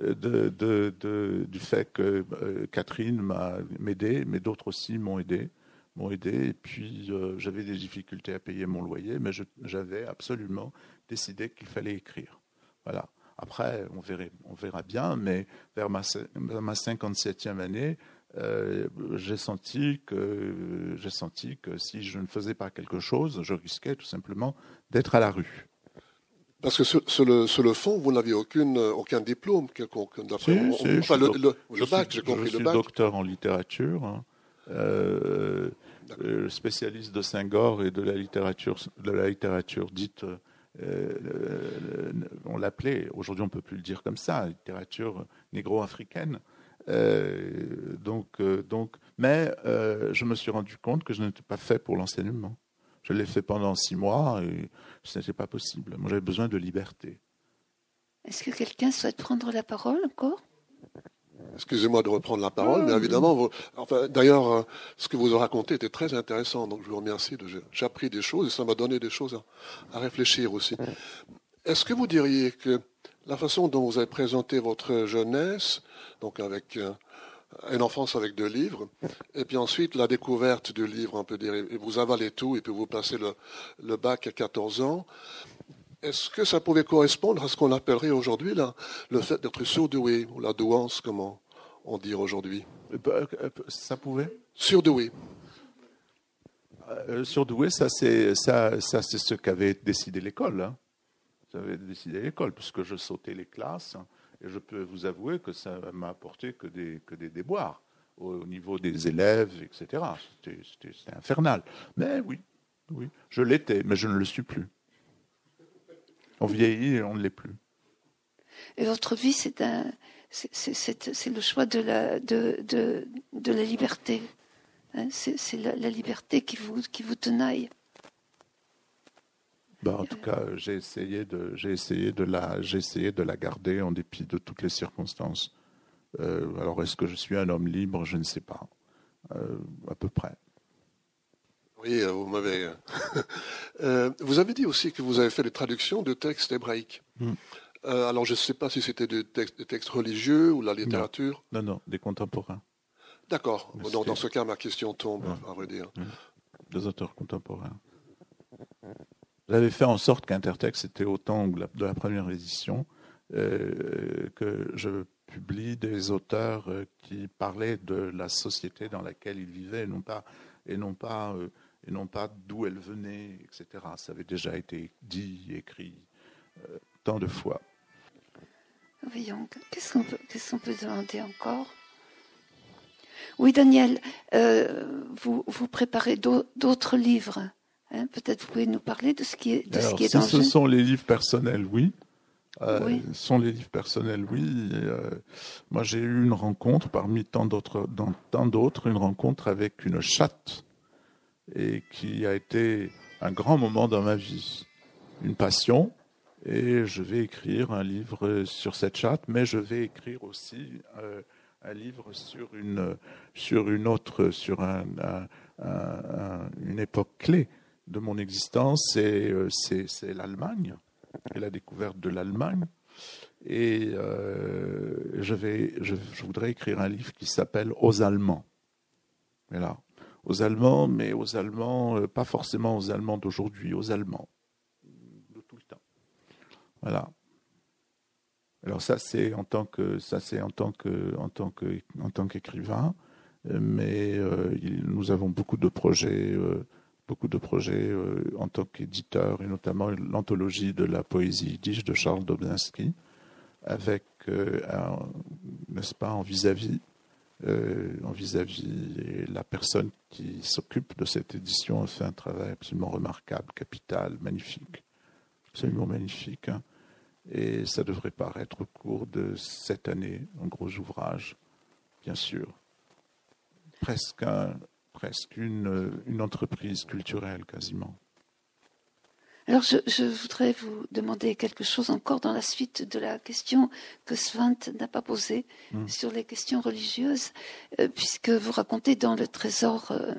Euh, de, du fait que euh, Catherine m'a aidé, mais d'autres aussi m'ont aidé, m'ont aidé. Et puis euh, j'avais des difficultés à payer mon loyer, mais j'avais absolument décidé qu'il fallait écrire. Voilà. Après, on, verrait, on verra bien, mais vers ma, ma 57e année, j'ai senti que j'ai senti que si je ne faisais pas quelque chose, je risquais tout simplement d'être à la rue. Parce que sur, le, fond, vous n'aviez aucune, aucun diplôme quelconque. Si, le, bac, j'ai compris je suis docteur en littérature, hein. euh, euh, spécialiste de Saint-Gore et de la littérature, de la littérature dite, euh, on l'appelait, aujourd'hui on ne peut plus le dire comme ça, littérature négro-africaine. Donc, donc, mais je me suis rendu compte que je n'étais pas fait pour l'enseignement. Je l'ai fait pendant six mois et ce n'était pas possible. Moi, j'avais besoin de liberté. Est-ce que quelqu'un souhaite prendre la parole encore? Excusez-moi de reprendre la parole, mais évidemment, enfin, d'ailleurs, euh, ce que vous raconté était très intéressant, donc je vous remercie. J'ai appris des choses et ça m'a donné des choses à, réfléchir aussi. Est-ce que vous diriez que la façon dont vous avez présenté votre jeunesse, donc avec euh, une enfance avec deux livres, et puis ensuite la découverte du livre, on peut dire, et vous avalez tout, et puis vous passez le, bac à 14 ans. Est-ce que ça pouvait correspondre à ce qu'on appellerait aujourd'hui le fait d'être surdoué, ou la douance, comment on dit aujourd'hui? Euh, euh, Ça pouvait? Surdoué. Euh, surdoué, ça c'est ça, ça c'est ce qu'avait décidé l'école. Hein. Ça avait décidé l'école, puisque je sautais les classes. Et je peux vous avouer que ça m'a apporté que des, que des déboires au, niveau des élèves, etc. C'était infernal. Mais oui, oui, je l'étais, mais je ne le suis plus. On vieillit et on ne l'est plus. Et votre vie, c'est le choix de la, de, de, de la liberté. Hein c'est la, la, liberté qui vous, qui vous tenaille. Bah, en tout cas, j'ai essayé de, j'ai essayé de la, j'ai essayé de la garder en dépit de toutes les circonstances. Euh, alors, est-ce que je suis un homme libre? Je ne sais pas, euh, à peu près. Oui, euh, vous m'avez. vous avez dit aussi que vous avez fait des traductions de textes hébraïques. Hmm. alors, je ne sais pas si c'était des textes, religieux ou la littérature. Non, non, des contemporains. D'accord. Dans, dans, ce cas, ma question tombe, à vrai dire. Des auteurs contemporains. J'avais fait en sorte qu'Intertexte était autant de la première édition euh, que je publie des auteurs euh, qui parlaient de la société dans laquelle ils vivaient et non pas, et non pas, euh, et non pas d'où elle venait, etc. Ça avait déjà été dit, écrit tant de fois. Voyons, qu'est-ce qu'on peut, qu'est-ce peut demander encore? Oui, Daniel, vous, vous préparez d'autres livres Hein, peut-être vous pouvez nous parler de ce qui est, de ce qui est si ce sont les livres personnels, oui. Euh, Ce sont les livres personnels, oui. Euh, moi, j'ai eu une rencontre parmi tant d'autres, dans tant d'autres, une rencontre avec une chatte, et qui a été un grand moment dans ma vie, une passion. Et je vais écrire un livre sur cette chatte, mais je vais écrire aussi euh, un livre sur une, sur une autre, sur un, une époque clé de mon existence, euh, c'est l'Allemagne et la découverte de l'Allemagne. Et euh, je, voudrais écrire un livre qui s'appelle Aux Allemands. Voilà. Aux Allemands, mais aux Allemands, euh, pas forcément aux Allemands d'aujourd'hui, aux Allemands de tout le temps. Voilà. Alors ça c'est en tant que ça c'est en tant que en tant que en tant qu'écrivain, mais nous avons beaucoup de projets beaucoup de projets euh, en tant qu'éditeur, et notamment l'anthologie de la poésie yiddish de Charles Dobzinski, avec, euh, n'est-ce pas, en vis-à-vis, en vis-à-vis, la personne qui s'occupe de cette édition a fait un travail absolument remarquable, capital, magnifique, absolument magnifique. Hein. Et ça devrait paraître au cours de cette année, un gros ouvrage, bien sûr. Presque un, presque une, une entreprise culturelle quasiment. Alors, je, je, voudrais vous demander quelque chose encore dans la suite de la question que Svante n'a pas posée hmm. sur les questions religieuses, euh, puisque vous racontez dans le trésor, euh,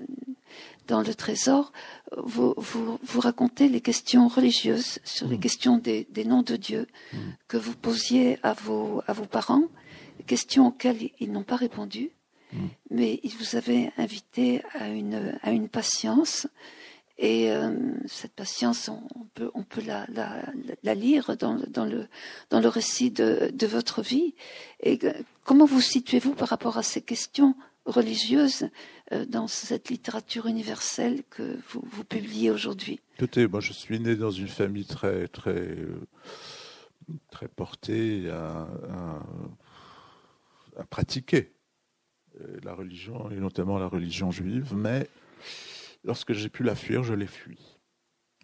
dans le trésor, vous, vous, vous, racontez les questions religieuses sur les hmm. questions des, des, noms de Dieu hmm. que vous posiez à vos, à vos parents, questions auxquelles ils n'ont pas répondu. Mm. mais il vous avait invité à une, à une patience. Et euh, cette patience, on, peut, on peut la, la, lire dans, dans, le, dans le récit de, de votre vie. Et comment vous situez-vous par rapport à ces questions religieuses euh, dans cette littérature universelle que vous, vous publiez aujourd'hui? Écoutez, moi je suis né dans une famille très, très, euh, très portée à, à, pratiquer la religion, et notamment la religion juive, mais lorsque j'ai pu la fuir, je l'ai fui.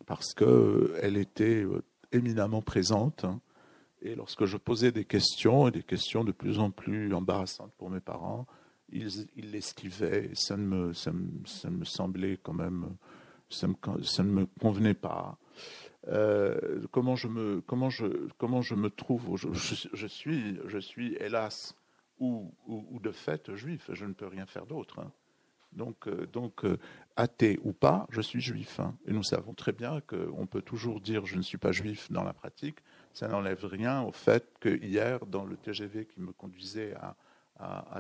Parce qu'elle euh, était euh, éminemment présente. Hein. et lorsque je posais des questions, et des questions de plus en plus embarrassantes pour mes parents, ils, l'esquivaient. Ça, ne me, ça, me, semblait quand même. Ça, ne me convenait pas. comment, je me, comment, je, comment je me trouve je, suis, je suis, hélas, ou, de fait juif. Je ne peux rien faire d'autre. Hein. Donc, euh, donc euh, athée ou pas, je suis juif. Hein. Et nous savons très bien qu'on peut toujours dire je ne suis pas juif dans la pratique. Ça n'enlève rien au fait que hier, dans le TGV qui me conduisait à,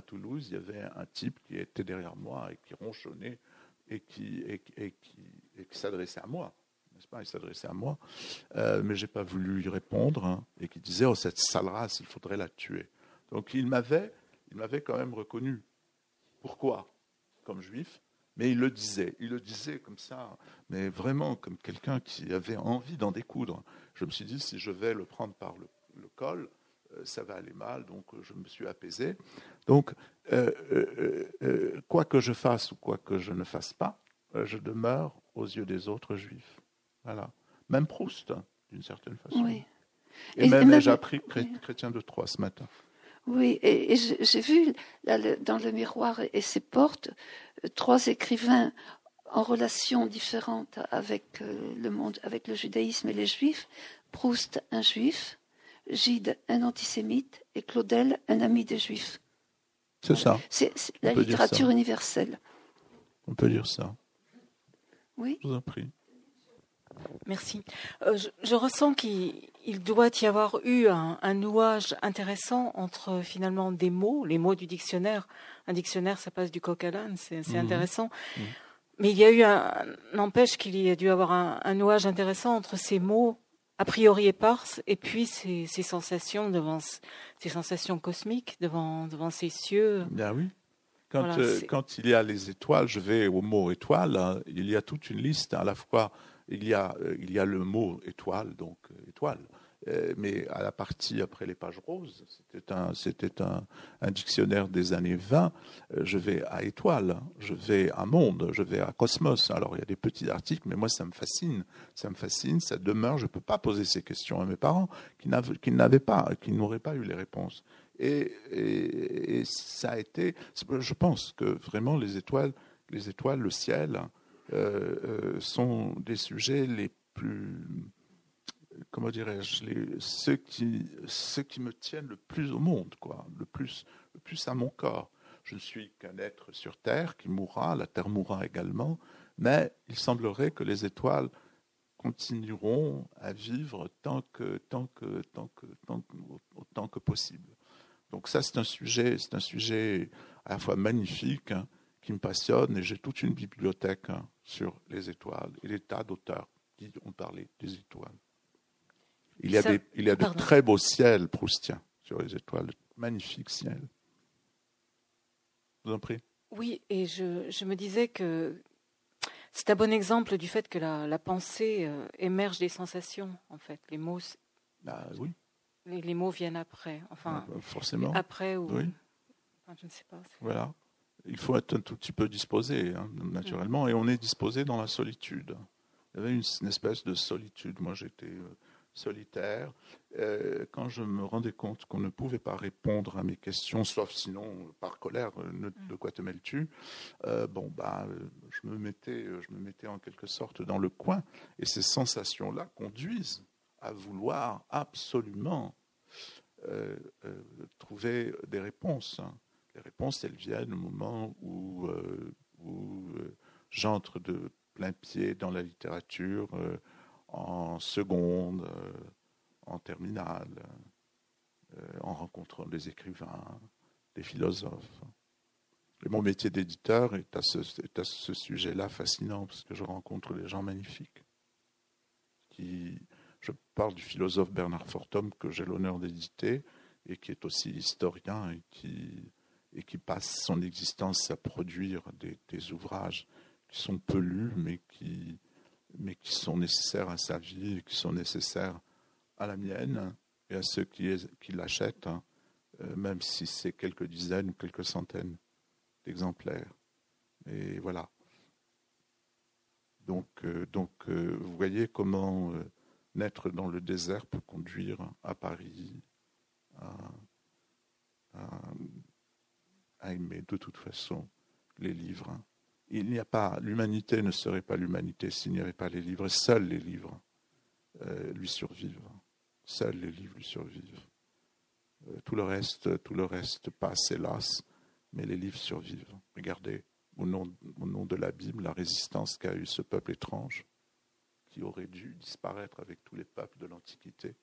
Toulouse, il y avait un type qui était derrière moi et qui ronchonnait et qui, s'adressait à moi. N'est-ce pas? Il s'adressait à moi, euh, mais j'ai pas voulu lui répondre hein, et qui disait oh cette sale race, il faudrait la tuer. Donc il m'avait, il m'avait quand même reconnu. Pourquoi? Comme juif, mais il le disait, il le disait comme ça, mais vraiment comme quelqu'un qui avait envie d'en découdre. Je me suis dit, si je vais le prendre par le, col, euh, ça va aller mal, donc euh, je me suis apaisé. Donc, euh, quoi que je fasse ou quoi que je ne fasse pas, je demeure aux yeux des autres juifs. Voilà. Même Proust, hein, d'une certaine façon. Oui. Et, même, j'ai appris chrétien de Troyes ce matin. Oui, et, j'ai vu dans le miroir et ses portes trois écrivains en relation différente avec euh, le monde, avec le judaïsme et les juifs. Proust, un juif, Gide, un antisémite, et Claudel, un ami des juifs. C'est ça. C'est la littérature universelle. On peut dire ça. Oui. Je vous en prie. Merci. Euh, je, ressens qu'il doit y avoir eu un, nouage intéressant entre finalement des mots, les mots du dictionnaire. Un dictionnaire, ça passe du coq à l'âne, c'est mhm. intéressant. Mhm. Mais il y a eu un, n'empêche qu'il y a dû avoir un, nouage intéressant entre ces mots a priori éparses et puis ces, sensations devant ces sensations cosmiques devant devant ces cieux. Bien oui. Quand, euh, quand il y a les étoiles, je vais au mot étoile, hein, il y a toute une liste à la fois il y a, euh, il y a le mot étoile, donc euh, étoile. Euh, mais à la partie après les pages roses, c'était un, c'était un, un, dictionnaire des années 20. Je vais à étoile, je vais à monde, je vais à cosmos. Alors il y a des petits articles, mais moi ça me fascine, ça me fascine, ça demeure. Je ne peux pas poser ces questions à mes parents qui n'avaient, qui n'avaient pas, qui n'auraient pas eu les réponses. Et, et, ça a été, je pense que vraiment les étoiles, les étoiles, le ciel, sont des sujets les plus, comment dirais-je, ceux qui, ceux qui me tiennent le plus au monde, quoi, le plus, le plus à mon corps. Je ne suis qu'un être sur Terre qui mourra, la Terre mourra également, mais il semblerait que les étoiles continueront à vivre tant que, tant que, tant que, tant autant que possible. Donc ça, c'est un sujet, c'est un sujet à la fois magnifique, hein, qui me passionne et j'ai toute une bibliothèque hein, sur les étoiles et des tas d'auteurs qui ont parlé des étoiles. Il y a, des, il y a de très beaux ciels proustiens sur les étoiles, de magnifiques ciels. vous en prie. Oui, et je, je me disais que C'est un bon exemple du fait que la, pensée euh, émerge des sensations, en fait. Les mots, bah, oui. les, mots viennent après. Enfin, bah, forcément. Après ou. Oui. je ne sais pas. Voilà. Il faut être un tout petit peu disposé, hein, naturellement, et on est disposé dans la solitude. Il y avait une, espèce de solitude. Moi, j'étais euh, solitaire. Euh, quand je me rendais compte qu'on ne pouvait pas répondre à mes questions, sauf sinon par colère, euh, de quoi te mêles-tu Bon, bah, je me mettais, je me mettais en quelque sorte dans le coin, et ces sensations-là conduisent à vouloir absolument trouver des réponses. Les réponses, elles viennent au moment où, où j'entre de plein pied dans la littérature euh, en seconde, euh, en terminale, euh, en rencontrant des écrivains, des philosophes. Et mon métier d'éditeur est à ce, sujet-là fascinant parce que je rencontre des gens magnifiques. Je parle du philosophe Bernard Fortum que j'ai l'honneur d'éditer et qui est aussi historien et qui, et qui passe son existence à produire des, ouvrages qui sont peu lus, mais qui, mais qui sont nécessaires à sa vie, qui sont nécessaires à la mienne et à ceux qui, qui l'achètent, hein, euh, même si c'est quelques dizaines ou quelques centaines d'exemplaires. Et voilà. Donc, euh, donc euh, vous voyez comment naître dans le désert peut conduire à Paris à aimer de toute façon les livres. Hein il n'y a pas, l'humanité ne serait pas l'humanité s'il n'y avait pas les livres. Seuls les livres euh, lui survivent. Seuls les livres lui survivent. Euh, tout le reste, tout le reste passe, hélas, mais les livres survivent. Regardez, au nom, de la la résistance qu'a eu ce peuple étrange, qui aurait dû disparaître avec tous les peuples de l'Antiquité,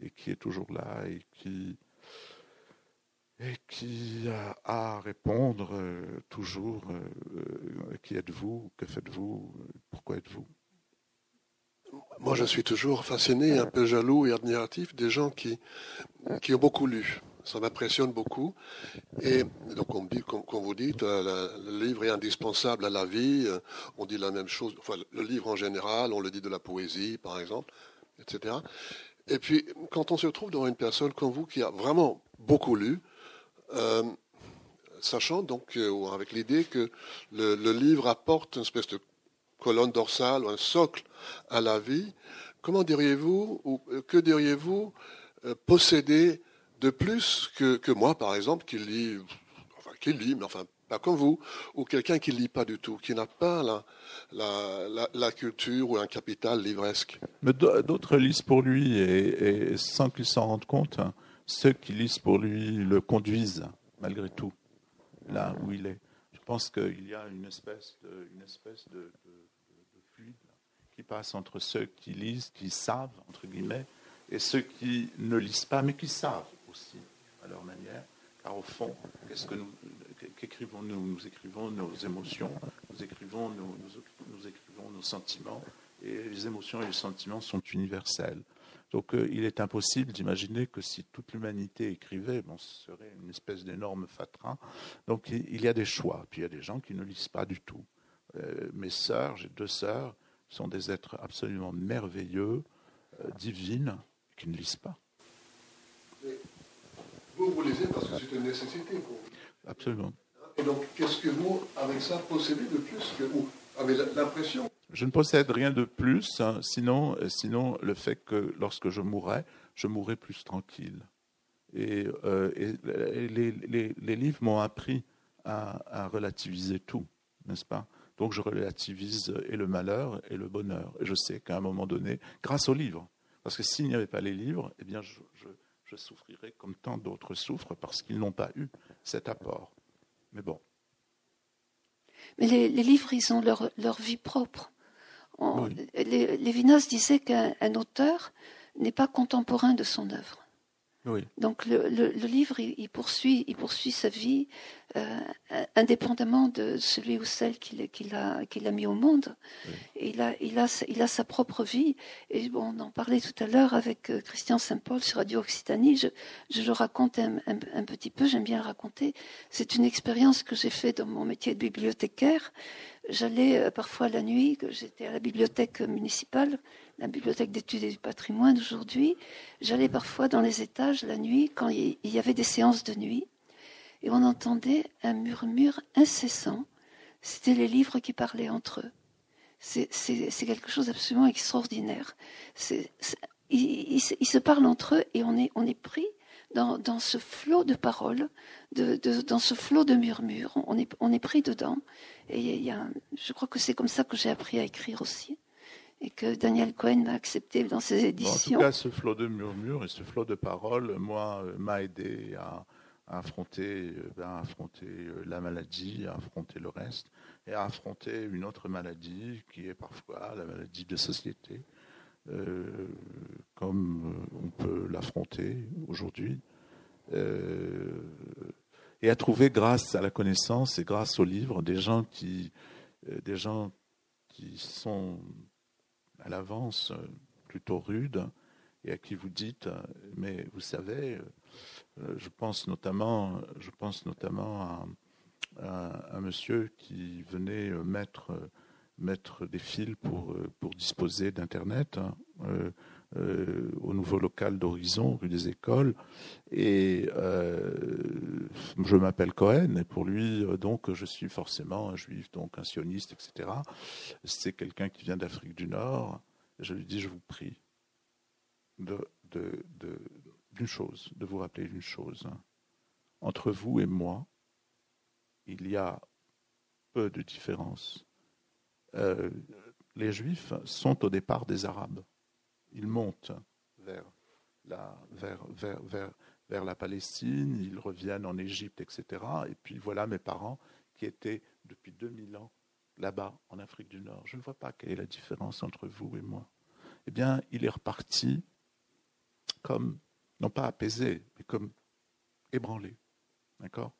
et qui est toujours là, et qui, et qui a à répondre euh, toujours euh, euh, qui êtes-vous, que faites-vous, pourquoi êtes-vous? Moi, je suis toujours fasciné, un peu jaloux et admiratif des gens qui, qui ont beaucoup lu. Ça m'impressionne beaucoup. Et donc, on dit, comme, vous dites, le livre est indispensable à la vie. On dit la même chose. Enfin, le livre en général, on le dit de la poésie, par exemple, etc. Et puis, quand on se trouve devant une personne comme vous qui a vraiment beaucoup lu, euh, sachant donc, euh, avec l'idée que le, livre apporte une espèce de colonne dorsale ou un socle à la vie, comment diriez-vous, ou euh, que diriez-vous posséder de plus que, moi, par exemple, qui lit, enfin, qui lit, mais enfin, pas comme vous, ou quelqu'un qui ne lit pas du tout, qui n'a pas la, la, culture ou un capital livresque? Mais d'autres lisent pour lui et, sans qu'il s'en rende compte. Ceux qui lisent pour lui le conduisent, malgré tout, là où il est. Je pense qu'il y a une espèce de, fluide qui passe entre ceux qui lisent, qui savent, entre guillemets, et ceux qui ne lisent pas, mais qui savent aussi, à leur manière. Car au fond, qu'est-ce que nous, qu'écrivons-nous? Nous écrivons nos émotions, nous écrivons nos sentiments, et les émotions et les sentiments sont universels. Donc euh, il est impossible d'imaginer que si toute l'humanité écrivait, bon, ce serait une espèce d'énorme fatras. Donc il y a des choix. Puis il y a des gens qui ne lisent pas du tout. Euh, mes sœurs, j'ai deux sœurs, sont des êtres absolument merveilleux, euh, divines, qui ne lisent pas. vous, vous lisez parce que c'est une nécessité pour vous. Absolument. Et donc, qu'est-ce que vous, avec ça, possédez de plus que vous avez l'impression je ne possède rien de plus, hein, sinon, sinon le fait que lorsque je mourrai, je mourrai plus tranquille. Et, euh, les, livres m'ont appris à, relativiser tout, n'est-ce pas? Donc je relativise et le malheur et le bonheur. Et je sais qu'à un moment donné, grâce aux livres, parce que s'il n'y avait pas les livres, eh bien je, je souffrirais comme tant d'autres souffrent parce qu'ils n'ont pas eu cet apport. Mais bon. Mais les, livres, ils ont leur vie propre. Lévinas disait qu'un auteur n'est pas contemporain de son œuvre. Donc le, livre, il, poursuit, il poursuit sa vie euh, indépendamment de celui ou celle qu'il a, a, mis au monde. Il, a, il, a, il a sa propre vie. Et bon, on en parlait tout à l'heure avec euh, Christian Saint-Paul sur Radio Occitanie. Je, je le raconte un, un, petit peu, j'aime bien le raconter. C'est une expérience que j'ai faite dans mon métier de bibliothécaire. J'allais euh, parfois la nuit, j'étais à la bibliothèque municipale, la bibliothèque d'études et du patrimoine aujourd'hui. J'allais parfois dans les étages la nuit quand il y avait des séances de nuit et on entendait un murmure incessant. C'était les livres qui parlaient entre eux. C'est quelque chose d'absolument extraordinaire. ils, se parlent entre eux et on est, pris dans, ce flot de paroles, dans ce flot de murmures. On est, pris dedans. Et je crois que c'est comme ça que j'ai appris à écrire aussi. Et que Daniel Cohen m'a accepté dans ses éditions. en tout cas, ce flot de murmures et ce flot de paroles, moi, euh, m'a aidé à, à affronter, euh, ben, affronter euh, la maladie, à affronter le reste, et à affronter une autre maladie qui est parfois la maladie de société, euh, comme on peut l'affronter aujourd'hui, et à trouver grâce à la connaissance et grâce aux livres des gens qui, des gens qui sont l'avance plutôt rudes et à qui vous dites, mais vous savez, euh, je pense notamment, je pense notamment à, un monsieur qui venait euh, mettre, euh, mettre des fils pour, pour disposer d'Internet hein, au nouveau local d'Horizon, rue des Écoles. Et je m'appelle Cohen, et pour lui, donc, je suis forcément un juif, donc un sioniste, etc. C'est quelqu'un qui vient d'Afrique du Nord. Je lui dis, je vous prie d'une chose, de vous rappeler d'une chose. Entre vous et moi, il y a peu de différence. Euh, les Juifs sont au départ des Arabes. Ils montent vers la, vers, vers, vers, vers la Palestine, ils reviennent en Égypte, etc. Et puis voilà mes parents qui étaient depuis 2000 ans là-bas en Afrique du Nord. Je ne vois pas quelle est la différence entre vous et moi. Eh bien, il est reparti comme non pas apaisé, mais comme ébranlé. D'accord?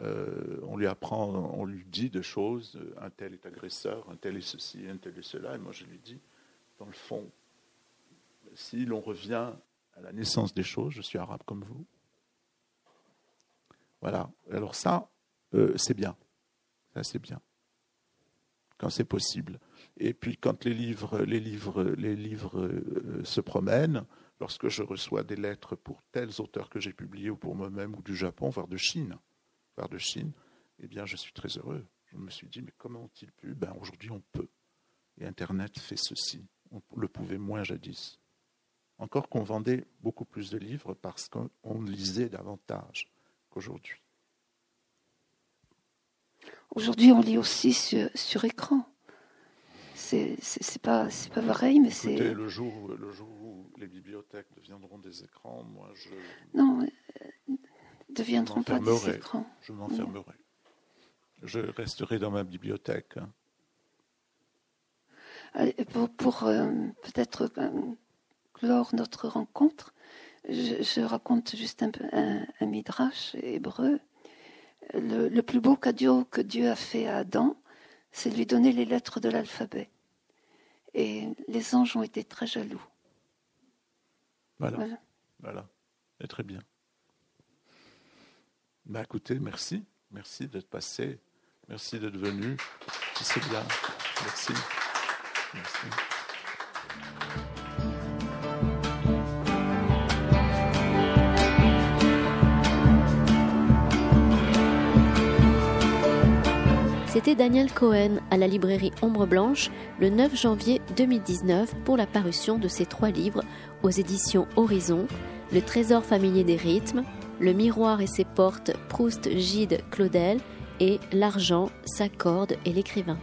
Euh, On lui apprend, on lui dit des choses, un tel est agresseur, un tel est ceci, un tel est cela, et moi je lui dis, dans le fond, si l'on revient à la naissance des choses, je suis arabe comme vous. Voilà. Alors ça, euh, c'est bien. Ça, c'est bien. Quand c'est possible. Et puis quand les livres, les livres, les livres euh, se promènent, lorsque je reçois des lettres pour tels auteurs que j'ai publiés ou pour moi-même ou du Japon, voire de Chine, voire de Chine, eh bien, je suis très heureux. Je me suis dit, mais comment ont-ils pu? Ben, aujourd'hui, on peut. Et Internet fait ceci. On le pouvait moins jadis. Encore qu'on vendait beaucoup plus de livres parce qu'on lisait davantage qu'aujourd'hui. Aujourd'hui, on lit aussi sur, écran. C'est pas, pas pareil, mais c'est. Le jour, le jour les bibliothèques deviendront des écrans, moi je. Non, euh, deviendront pas des écrans. Je m'enfermerai. Je resterai dans ma bibliothèque. pour, euh, peut-être euh, clore notre rencontre, je, raconte juste un, un, un midrash hébreu. Le, le, plus beau cadeau que Dieu a fait à Adam, c'est lui donner les lettres de l'alphabet. Et les anges ont été très jaloux. Voilà. Voilà. Et très bien. Bah, écoutez, merci. Merci d'être passé. Merci d'être venu. C'est bien. Merci. Merci. C'était Daniel Cohen à la librairie Ombre Blanche le 9 janvier 2019 pour la parution de ses trois livres aux éditions Horizon, Le trésor familier des rythmes, Le miroir et ses portes, Proust, Gide, Claudel et L'argent, sa corde et l'écrivain.